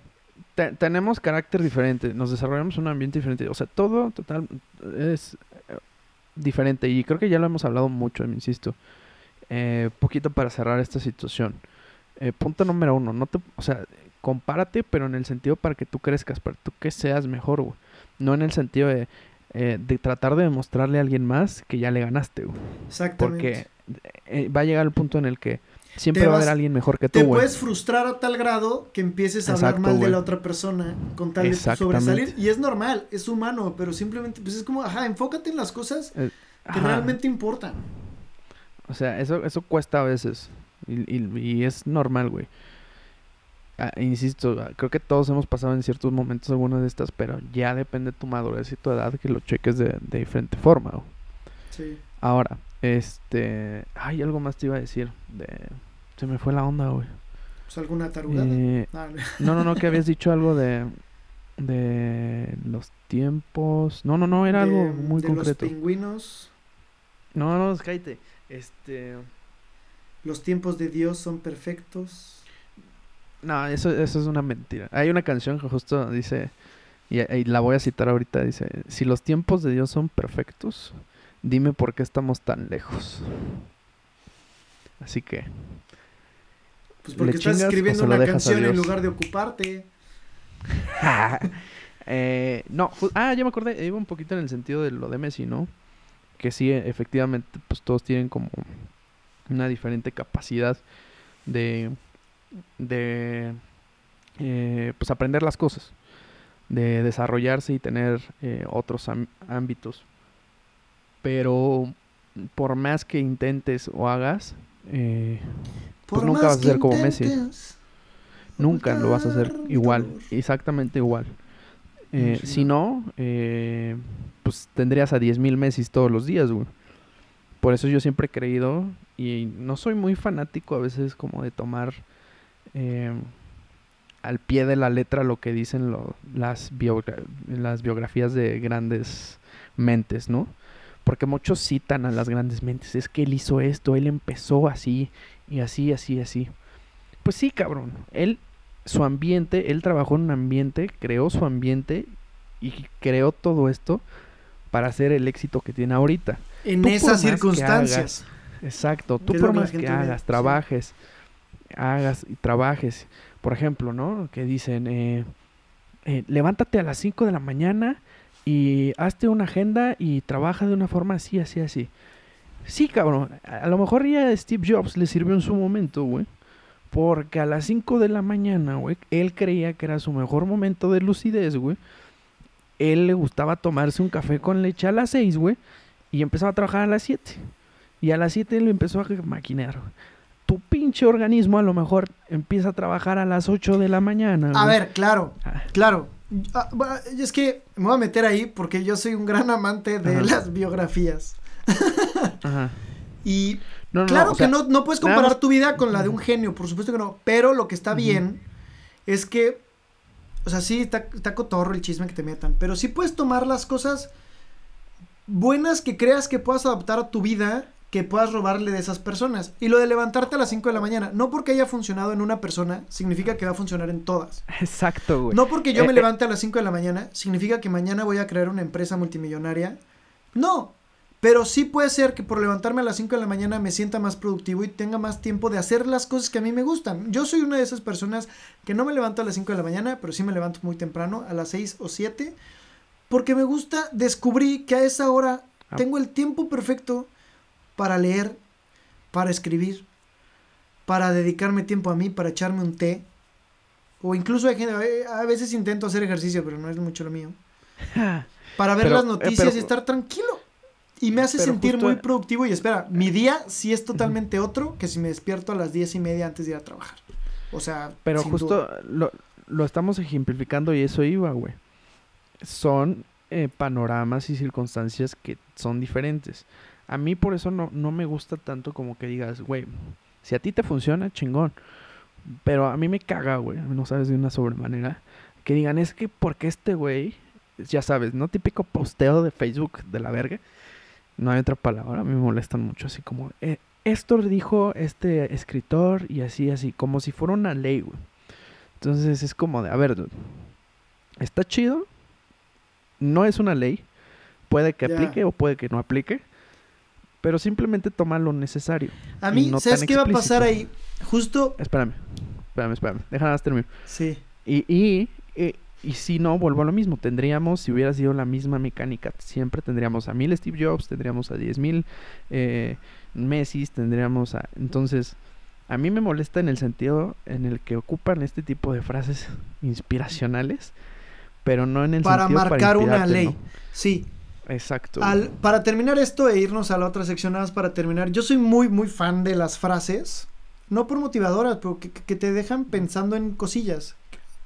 tenemos carácter diferente, nos desarrollamos un ambiente diferente. O sea, todo total es eh, diferente. Y creo que ya lo hemos hablado mucho, me insisto. Eh, poquito para cerrar esta situación. Eh, punto número uno, no te, o sea, compárate, pero en el sentido para que tú crezcas, para tú que seas mejor, güey. No en el sentido de, eh, de tratar de demostrarle a alguien más que ya le ganaste, güey. Exactamente. Porque eh, va a llegar el punto en el que siempre va a haber alguien mejor que tú, Te puedes frustrar a tal grado que empieces a hablar mal de la otra persona con tal de sobresalir. Y es normal, es humano, pero simplemente, pues es como, ajá, enfócate en las cosas eh, que realmente importan. O sea, eso, eso cuesta a veces. Y, y es normal, güey. Ah, insisto, ah, creo que todos hemos pasado en ciertos momentos algunas de estas, pero ya depende de tu madurez y tu edad que lo cheques de, diferente forma. Sí. Ahora, este. Ay, algo más te iba a decir. De... Se me fue la onda, güey. Pues alguna tarugada. Eh, no, no, no, que habías (laughs) dicho algo de. De los tiempos. No, no, no, era algo muy de concreto. Los pingüinos. No, no, cállate. Este. Los tiempos de Dios son perfectos. No, eso, eso es una mentira. Hay una canción que justo dice, y, la voy a citar ahorita, dice, si los tiempos de Dios son perfectos, dime por qué estamos tan lejos. Así que... Pues porque estás escribiendo una canción en lugar de ocuparte. (laughs) eh, no, ah, ya me acordé, iba un poquito en el sentido de lo de Messi, ¿no? Que sí, efectivamente, pues todos tienen como una diferente capacidad de de eh, pues aprender las cosas, de desarrollarse y tener eh, otros ámbitos. Pero por más que intentes o hagas, eh, pues nunca vas a ser como Messi. Nunca lo vas a hacer igual, exactamente igual. si no, pues tendrías a 10.000 Messi todos los días, Por eso yo siempre he creído, y no soy muy fanático a veces como de tomar eh, al pie de la letra lo que dicen las, las biografías de grandes mentes, ¿no? Porque muchos citan a las grandes mentes. Es que él hizo esto, él empezó así, y así, así, así. Pues sí, cabrón. Él, su ambiente, él trabajó en un ambiente, creó su ambiente y creó todo esto para hacer el éxito que tiene ahorita. En esas circunstancias. exacto. Tú por más que hagas, trabajes, hagas y trabajes. Por ejemplo, ¿no? Que dicen, eh, eh, levántate a las 5 de la mañana y hazte una agenda y trabaja de una forma así, así, así. Sí, cabrón. A lo mejor ya Steve Jobs le sirvió en su momento, güey. Porque a las 5 de la mañana, güey, él creía que era su mejor momento de lucidez, güey. Él le gustaba tomarse un café con leche a las 6, güey. Y empezaba a trabajar a las 7. Y a las 7 le empezó a maquinar. Güey tu pinche organismo a lo mejor empieza a trabajar a las 8 de la mañana. A ver, claro, ah. claro. Ah, es que me voy a meter ahí porque yo soy un gran amante de las biografías. (laughs) Ajá. Y claro que no, no puedes comparar tu vida con la de un genio, por supuesto que no. Pero lo que está bien es que, o sea, sí, está, está cotorro el chisme que te metan, pero sí puedes tomar las cosas buenas que creas que puedas adaptar a tu vida que puedas robarle de esas personas. Y lo de levantarte a las 5 de la mañana, no porque haya funcionado en una persona, significa que va a funcionar en todas. Exacto, güey. No porque yo me eh, eh. levante a las 5 de la mañana, significa que mañana voy a crear una empresa multimillonaria. No, pero sí puede ser que por levantarme a las 5 de la mañana me sienta más productivo y tenga más tiempo de hacer las cosas que a mí me gustan. Yo soy una de esas personas que no me levanto a las 5 de la mañana, pero sí me levanto muy temprano, a las 6 o 7, porque me gusta, descubrí que a esa hora ah. tengo el tiempo perfecto para leer, para escribir, para dedicarme tiempo a mí, para echarme un té. O incluso hay gente, eh, a veces intento hacer ejercicio, pero no es mucho lo mío. (laughs) Para ver las eh, noticias y estar tranquilo. Y me hace sentir muy productivo. Y espera, mi día sí es (laughs) totalmente otro que si me despierto a las diez y media antes de ir a trabajar. O sea, pero justo lo, lo, estamos ejemplificando y eso iba, güey. Son eh, panoramas y circunstancias que son diferentes. A mí por eso no, no me gusta tanto como que digas, güey, si a ti te funciona, chingón. Pero a mí me caga, güey, no sabes de una sobremanera. Que digan, es que porque este güey, ya sabes, ¿no? Típico posteo de Facebook de la verga. No hay otra palabra, a mí me molestan mucho, así como, eh, esto dijo este escritor y así, así, como si fuera una ley, güey. Entonces es como de, a ver, está chido, no es una ley, puede que aplique o puede que no aplique, pero simplemente toma lo necesario. A mí, ¿sabes qué va a pasar ahí? Justo. Espérame, espérame, espérame. Déjame terminar. Sí. Y, y, y si no, vuelvo a lo mismo. Tendríamos, si hubiera sido la misma mecánica, siempre tendríamos a mil Steve Jobs, tendríamos a diez mil eh, Messi, tendríamos a... Entonces, a mí me molesta en el sentido en el que ocupan este tipo de frases inspiracionales, pero no en el para sentido marcar una ley. Sí. Exacto. para terminar esto e irnos a la otra sección, nada más para terminar, yo soy muy, muy fan de las frases, no por motivadoras, pero que, te dejan pensando en cosillas.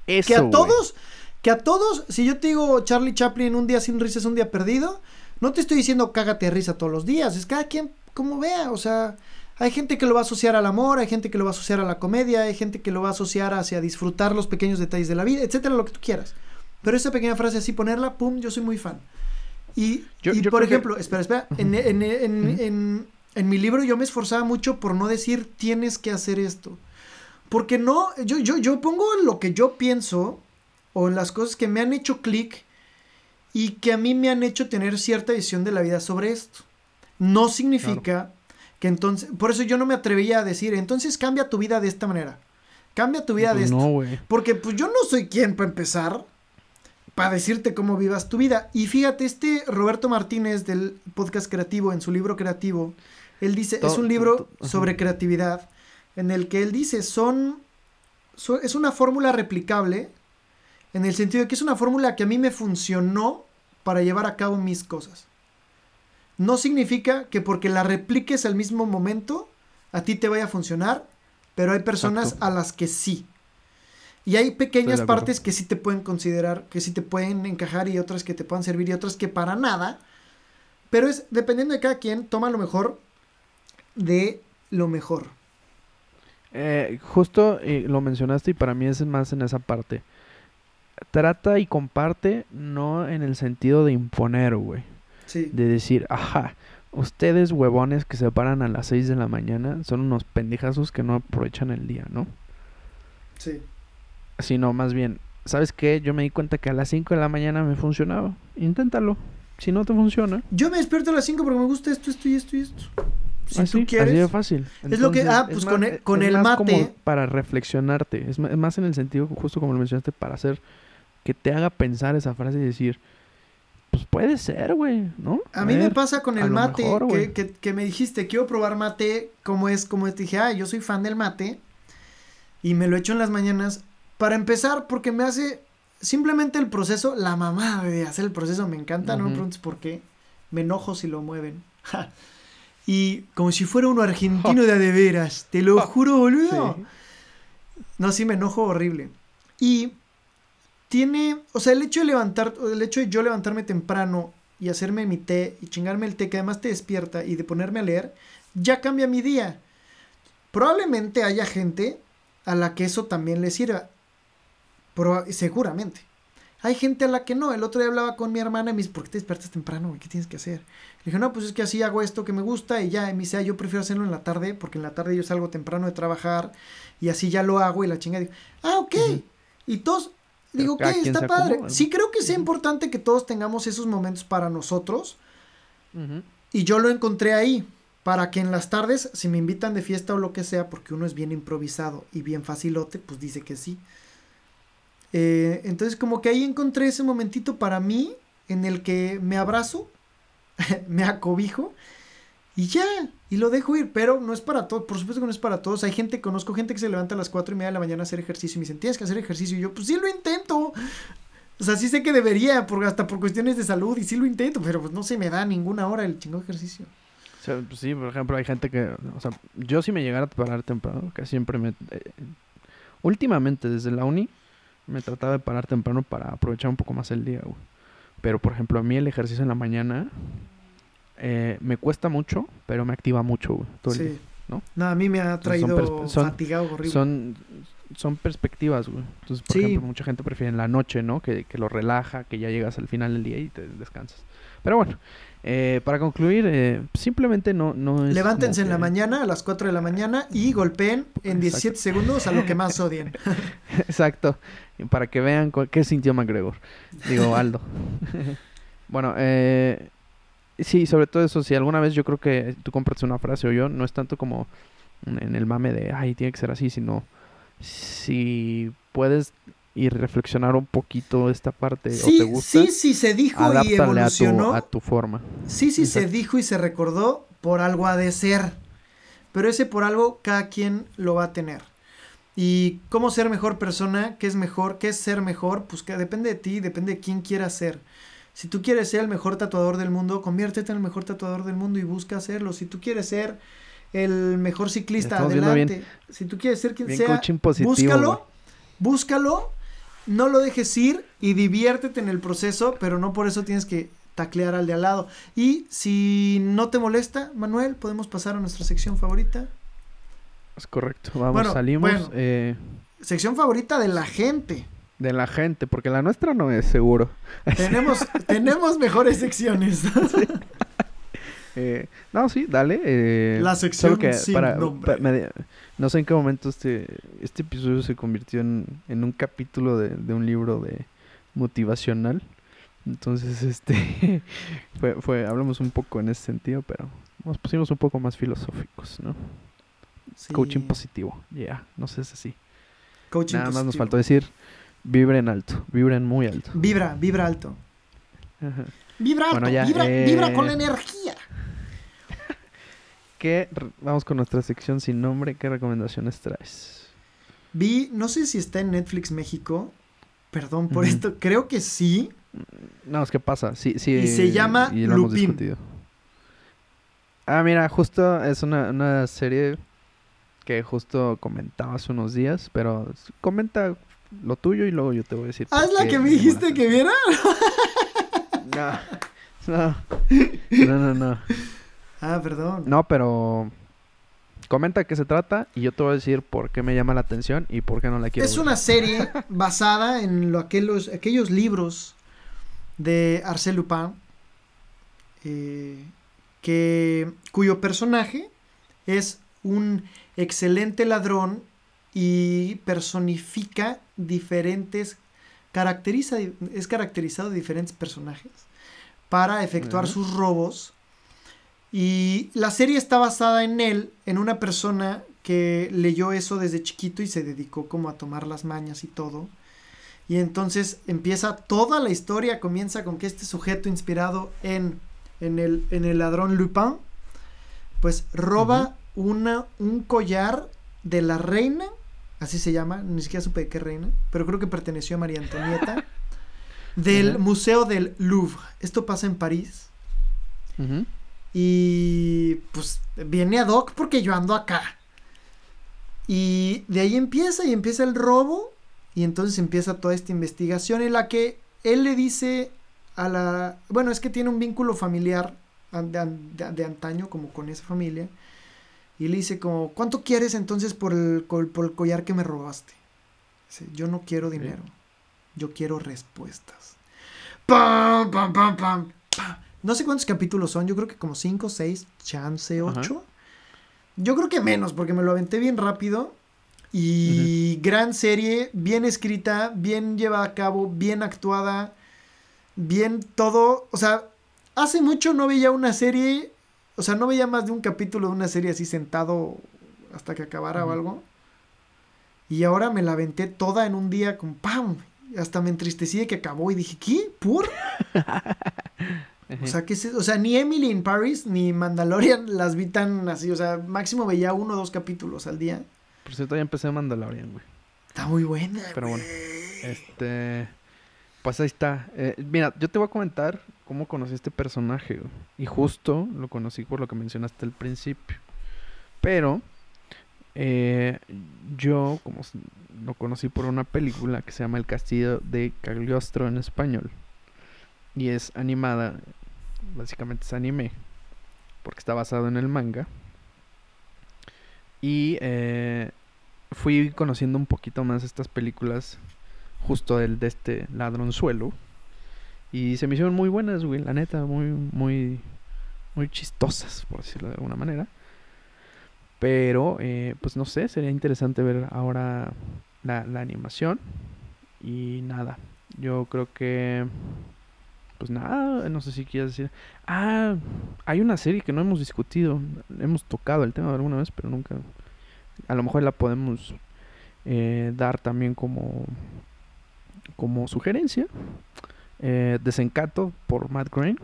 Eso, que a todos, que a todos, si yo te digo Charlie Chaplin, un día sin risa es un día perdido, no te estoy diciendo cágate de risa todos los días, es cada quien como vea, o sea, hay gente que lo va a asociar al amor, hay gente que lo va a asociar a la comedia, hay gente que lo va a asociar hacia disfrutar los pequeños detalles de la vida, etcétera, lo que tú quieras. Pero esa pequeña frase así ponerla, pum, yo soy muy fan. Y, por ejemplo, espera, espera, en, mi libro yo me esforzaba mucho por no decir tienes que hacer esto. Porque no, yo, yo, yo pongo lo que yo pienso o las cosas que me han hecho clic y que a mí me han hecho tener cierta visión de la vida sobre esto. No significa que entonces, por eso yo no me atrevía a decir, entonces cambia tu vida de esta manera. Cambia tu vida de pues esta. Porque pues yo no soy quien para empezar para decirte cómo vivas tu vida. Y fíjate, este Roberto Martínez del podcast creativo, en su libro creativo, él dice, es un libro sobre creatividad, en el que él dice, son, es una fórmula replicable, en el sentido de que es una fórmula que a mí me funcionó para llevar a cabo mis cosas. No significa que porque la repliques al mismo momento, a ti te vaya a funcionar, pero hay personas a las que sí. Y hay pequeñas partes que sí te pueden considerar, que sí te pueden encajar y otras que te puedan servir y otras que para nada. Pero es dependiendo de cada quien, toma lo mejor de lo mejor. Eh, justo lo mencionaste y para mí es más en esa parte. Trata y comparte, no en el sentido de imponer, güey. Sí. De decir, ajá, ustedes huevones que se paran a las 6 de la mañana son unos pendejazos que no aprovechan el día, ¿no? Sí sino más bien, ¿sabes qué? Yo me di cuenta que a las 5 de la mañana me funcionaba. Inténtalo. Si no te funciona. Yo me despierto a las 5 porque me gusta esto, esto y esto y esto. Si tú quieres. Así de fácil. es lo que. Ah, pues con, el, con el mate. para reflexionarte. Es más en el sentido, justo como lo mencionaste, para hacer. Que te haga pensar esa frase y decir. Pues puede ser, güey, ¿no? A, mí me pasa con el mate. que, que, que, me dijiste, quiero probar mate. Como es, como te dije, ah, yo soy fan del mate. Y me lo echo en las mañanas. Para empezar, porque me hace simplemente el proceso, la mamá de hacer el proceso me encanta, no me preguntes por qué. Me enojo si lo mueven. (laughs) y como si fuera uno argentino de de veras, te lo (laughs) juro, boludo. No, sí me enojo horrible. Y tiene, o sea, el hecho de levantar, el hecho de yo levantarme temprano y hacerme mi té y chingarme el té que además te despierta y de ponerme a leer, ya cambia mi día. Probablemente haya gente a la que eso también le sirva seguramente. Hay gente a la que no. El otro día hablaba con mi hermana y me dice, ¿por qué te despiertas temprano? ¿Qué tienes que hacer? Le dije, no, pues es que así hago esto que me gusta y ya. Y me dice, ah, yo prefiero hacerlo en la tarde porque en la tarde yo salgo temprano de trabajar y así ya lo hago y la chinga. Digo, ah, ok. Y todos, digo, ¿qué? Está padre. Sí, creo que es importante que todos tengamos esos momentos para nosotros. Y yo lo encontré ahí. Para que en las tardes, si me invitan de fiesta o lo que sea, porque uno es bien improvisado y bien facilote, pues dice que sí. Eh, entonces como que ahí encontré ese momentito para mí en el que me abrazo, (laughs) me acobijo y ya, y lo dejo ir, pero no es para todos, por supuesto que no es para todos. Hay gente, conozco gente que se levanta a las 4 y media de la mañana a hacer ejercicio y me dicen, tienes que hacer ejercicio. Y yo, pues sí lo intento. O sea, sí sé que debería, por, hasta por cuestiones de salud, y sí lo intento, pero pues no se me da ninguna hora el chingo ejercicio. Pues sí, por ejemplo, hay gente que, o sea, yo si me llegara a parar temprano, que siempre me... Eh, últimamente, desde la uni, me trataba de parar temprano para aprovechar un poco más el día, güey. Pero, por ejemplo, a mí el ejercicio en la mañana eh, me cuesta mucho, pero me activa mucho, güey. Todo sí. ¿no? a mí me ha traído fatigado horrible. Son, son perspectivas, güey. Entonces, por ejemplo, mucha gente prefiere en la noche, ¿no? Que, que lo relaja, que ya llegas al final del día y te descansas. Pero bueno, eh, para concluir, eh, simplemente no, no es Levántense en la mañana, a las 4 de la mañana, y golpeen en 17 segundos a lo que más odien. (laughs) (laughs) Exacto. Para que vean qué sintió McGregor. Digo, (laughs) Aldo. bueno, eh, sí, sobre todo eso, si alguna vez yo creo que tú compras una frase o yo, no es tanto como en el mame de, ay, tiene que ser así, sino si puedes y reflexionar un poquito esta parte sí, o te gusta. Sí, sí, se dijo y evolucionó. A tu, forma. Sí, sí, se dijo y se recordó por algo ha de ser. Pero ese por algo cada quien lo va a tener. Y cómo ser mejor persona, qué es mejor, qué es ser mejor, pues que depende de ti, depende de quién quieras ser. Si tú quieres ser el mejor tatuador del mundo, conviértete en el mejor tatuador del mundo y busca hacerlo. Si tú quieres ser el mejor ciclista, adelante. Si tú quieres ser quien sea, búscalo, búscalo no lo dejes ir y diviértete en el proceso, pero no por eso tienes que taclear al de al lado. Y si no te molesta, Manuel, podemos pasar a nuestra sección favorita. Es correcto. Vamos, salimos. Eh, sección favorita de la gente. De la gente, porque la nuestra no es seguro. Tenemos, (laughs) tenemos mejores secciones. (laughs) Eh, no, sí, dale. Eh, la sección que para, no sé en qué momento este, este episodio se convirtió en, un capítulo de, un libro de motivacional. Entonces, este, (laughs) fue, fue, hablamos un poco en ese sentido, pero nos pusimos un poco más filosóficos, ¿no? Coaching positivo, ya, no sé si así. Coaching Nada más nos faltó decir, vibren alto, vibren muy alto. Vibra, vibra alto. Vibra alto, vibra, vibra con la eh, energía. (laughs) ¿Qué, vamos con nuestra sección sin nombre, ¿qué recomendaciones traes? Vi, no sé si está en Netflix México, perdón por esto, creo que sí. No, es que pasa, sí, sí. Y se llama y Ah, mira, justo es una, una serie que justo comentaba hace unos días, pero comenta lo tuyo y luego yo te voy a decir. ¿Ah, es la que me dijiste que viera? (laughs) no, no, no, no, no. Ah, perdón. No, pero comenta qué se trata y yo te voy a decir por qué me llama la atención y por qué no la quiero. Es una serie (laughs) basada en lo, aquellos, aquellos libros de Arsène Lupin, eh, que, cuyo personaje es un excelente ladrón y personifica diferentes, caracteriza, es caracterizado de diferentes personajes para efectuar sus robos. Y la serie está basada en él, en una persona que leyó eso desde chiquito y se dedicó como a tomar las mañas y todo. Y entonces empieza toda la historia, comienza con que este sujeto inspirado en, en, el, en el ladrón Lupin, pues roba una, un collar de la reina, así se llama, ni siquiera supe de qué reina, pero creo que perteneció a María Antonieta, (laughs) del Museo del Louvre. Esto pasa en París. Y pues viene a Doc porque yo ando acá. Y de ahí empieza y empieza el robo. Y entonces empieza toda esta investigación en la que él le dice a la... Bueno, es que tiene un vínculo familiar de, antaño como con esa familia. Y le dice como, ¿cuánto quieres entonces por el, por el collar que me robaste? Dice, yo no quiero dinero. Yo quiero respuestas. ¡Pam, pam, pam, pam! pam. No sé cuántos capítulos son, yo creo que como 5, 6, chance 8. Yo creo que menos, porque me lo aventé bien rápido. Y gran serie, bien escrita, bien llevada a cabo, bien actuada, bien todo. O sea, hace mucho no veía una serie, o sea, no veía más de un capítulo de una serie así sentado hasta que acabara o algo. Y ahora me la aventé toda en un día con ¡pam! Hasta me entristecí de que acabó y dije, ¿qué? ¿Por? (laughs) O sea, que o sea, ni Emily in Paris ni Mandalorian las vi tan así, o sea, máximo veía uno o dos capítulos al día. Por cierto, ya empecé Mandalorian, güey. Está muy buena. Pero bueno, este pues ahí está. Eh, mira, yo te voy a comentar cómo conocí a este personaje, Y justo lo conocí por lo que mencionaste al principio. Pero eh, yo, como lo conocí por una película que se llama El Castillo de Cagliostro en español. Y es animada básicamente es anime, porque está basado en el manga. Y eh, fui conociendo un poquito más estas películas justo del, de este ladronzuelo. Y se me hicieron muy buenas, güey, la neta, muy, muy, muy chistosas, por decirlo de alguna manera. Pero, eh, pues no sé, sería interesante ver ahora la, la animación. Y nada, yo creo que pues nada, no sé si quieres decir. Ah, hay una serie que no hemos discutido. Hemos tocado el tema alguna vez, pero nunca. A lo mejor la podemos eh, dar también como como sugerencia, eh, Desencanto por Matt Groening.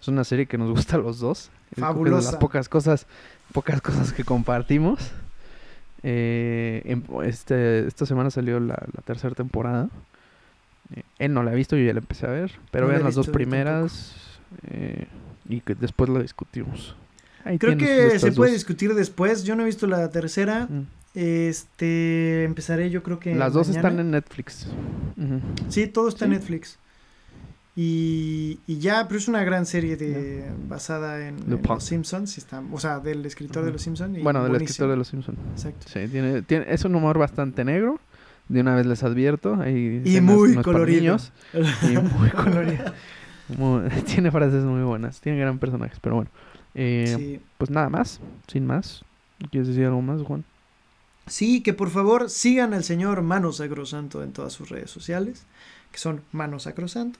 Es una serie que nos (laughs) gusta a los dos. Fabulosa. Es de las pocas cosas, pocas cosas que compartimos. Eh, este, esta semana salió la, tercera temporada. Eh, él no la ha visto, yo ya la empecé a ver. Pero vean las dos primeras eh, y que después la discutimos. Creo que se puede discutir después. Yo no he visto la tercera. Mm. Este, empezaré yo creo que... Las dos están en Netflix. Sí, todo está en Netflix. Y, ya, pero es una gran serie de, basada en, Los Simpsons. Está, o sea, del escritor de Los Simpsons. Bueno, del escritor de Los Simpsons. Exacto. Sí, tiene, tiene, es un humor bastante negro. De una vez les advierto. y muy (laughs) colorido. y muy colorido. (laughs) tiene frases muy buenas. Tiene gran personajes, pero bueno. Eh, Pues nada más, sin más. ¿Quieres decir algo más, Juan? Sí, que por favor sigan al señor Mano Sacrosanto en todas sus redes sociales, que son Mano Sacrosanto.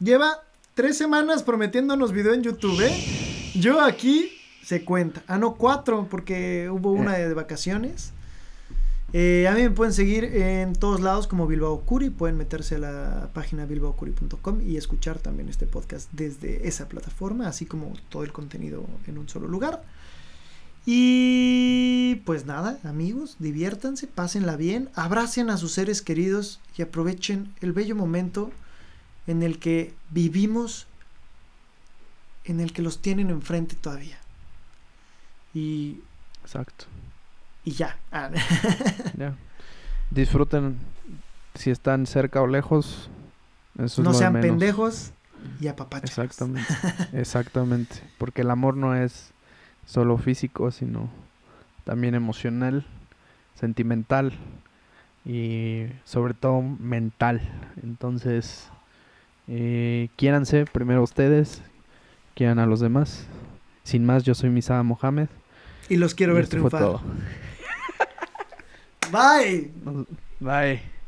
Lleva tres semanas prometiéndonos video en YouTube. ¿eh? Yo aquí se cuenta. Ah, no, cuatro, porque hubo una de vacaciones. Eh, a mí me pueden seguir en todos lados como Bilbao Curi. Pueden meterse a la página bilbaocuri.com y escuchar también este podcast desde esa plataforma, así como todo el contenido en un solo lugar. Y pues nada, amigos, diviértanse, pásenla bien, abracen a sus seres queridos y aprovechen el bello momento en el que vivimos, en el que los tienen enfrente todavía. Y. Exacto. Y ya. (laughs) Ah. ya. Disfruten si están cerca o lejos. no sean pendejos y apapachos. Exactamente. (laughs) Exactamente. Porque el amor no es solo físico, sino también emocional, sentimental y sobre todo mental. Entonces, eh, quiéranse primero ustedes, quieran a los demás. Sin más, yo soy Misada Mohamed. Y los quiero ver triunfar. (laughs) Bye. Bye.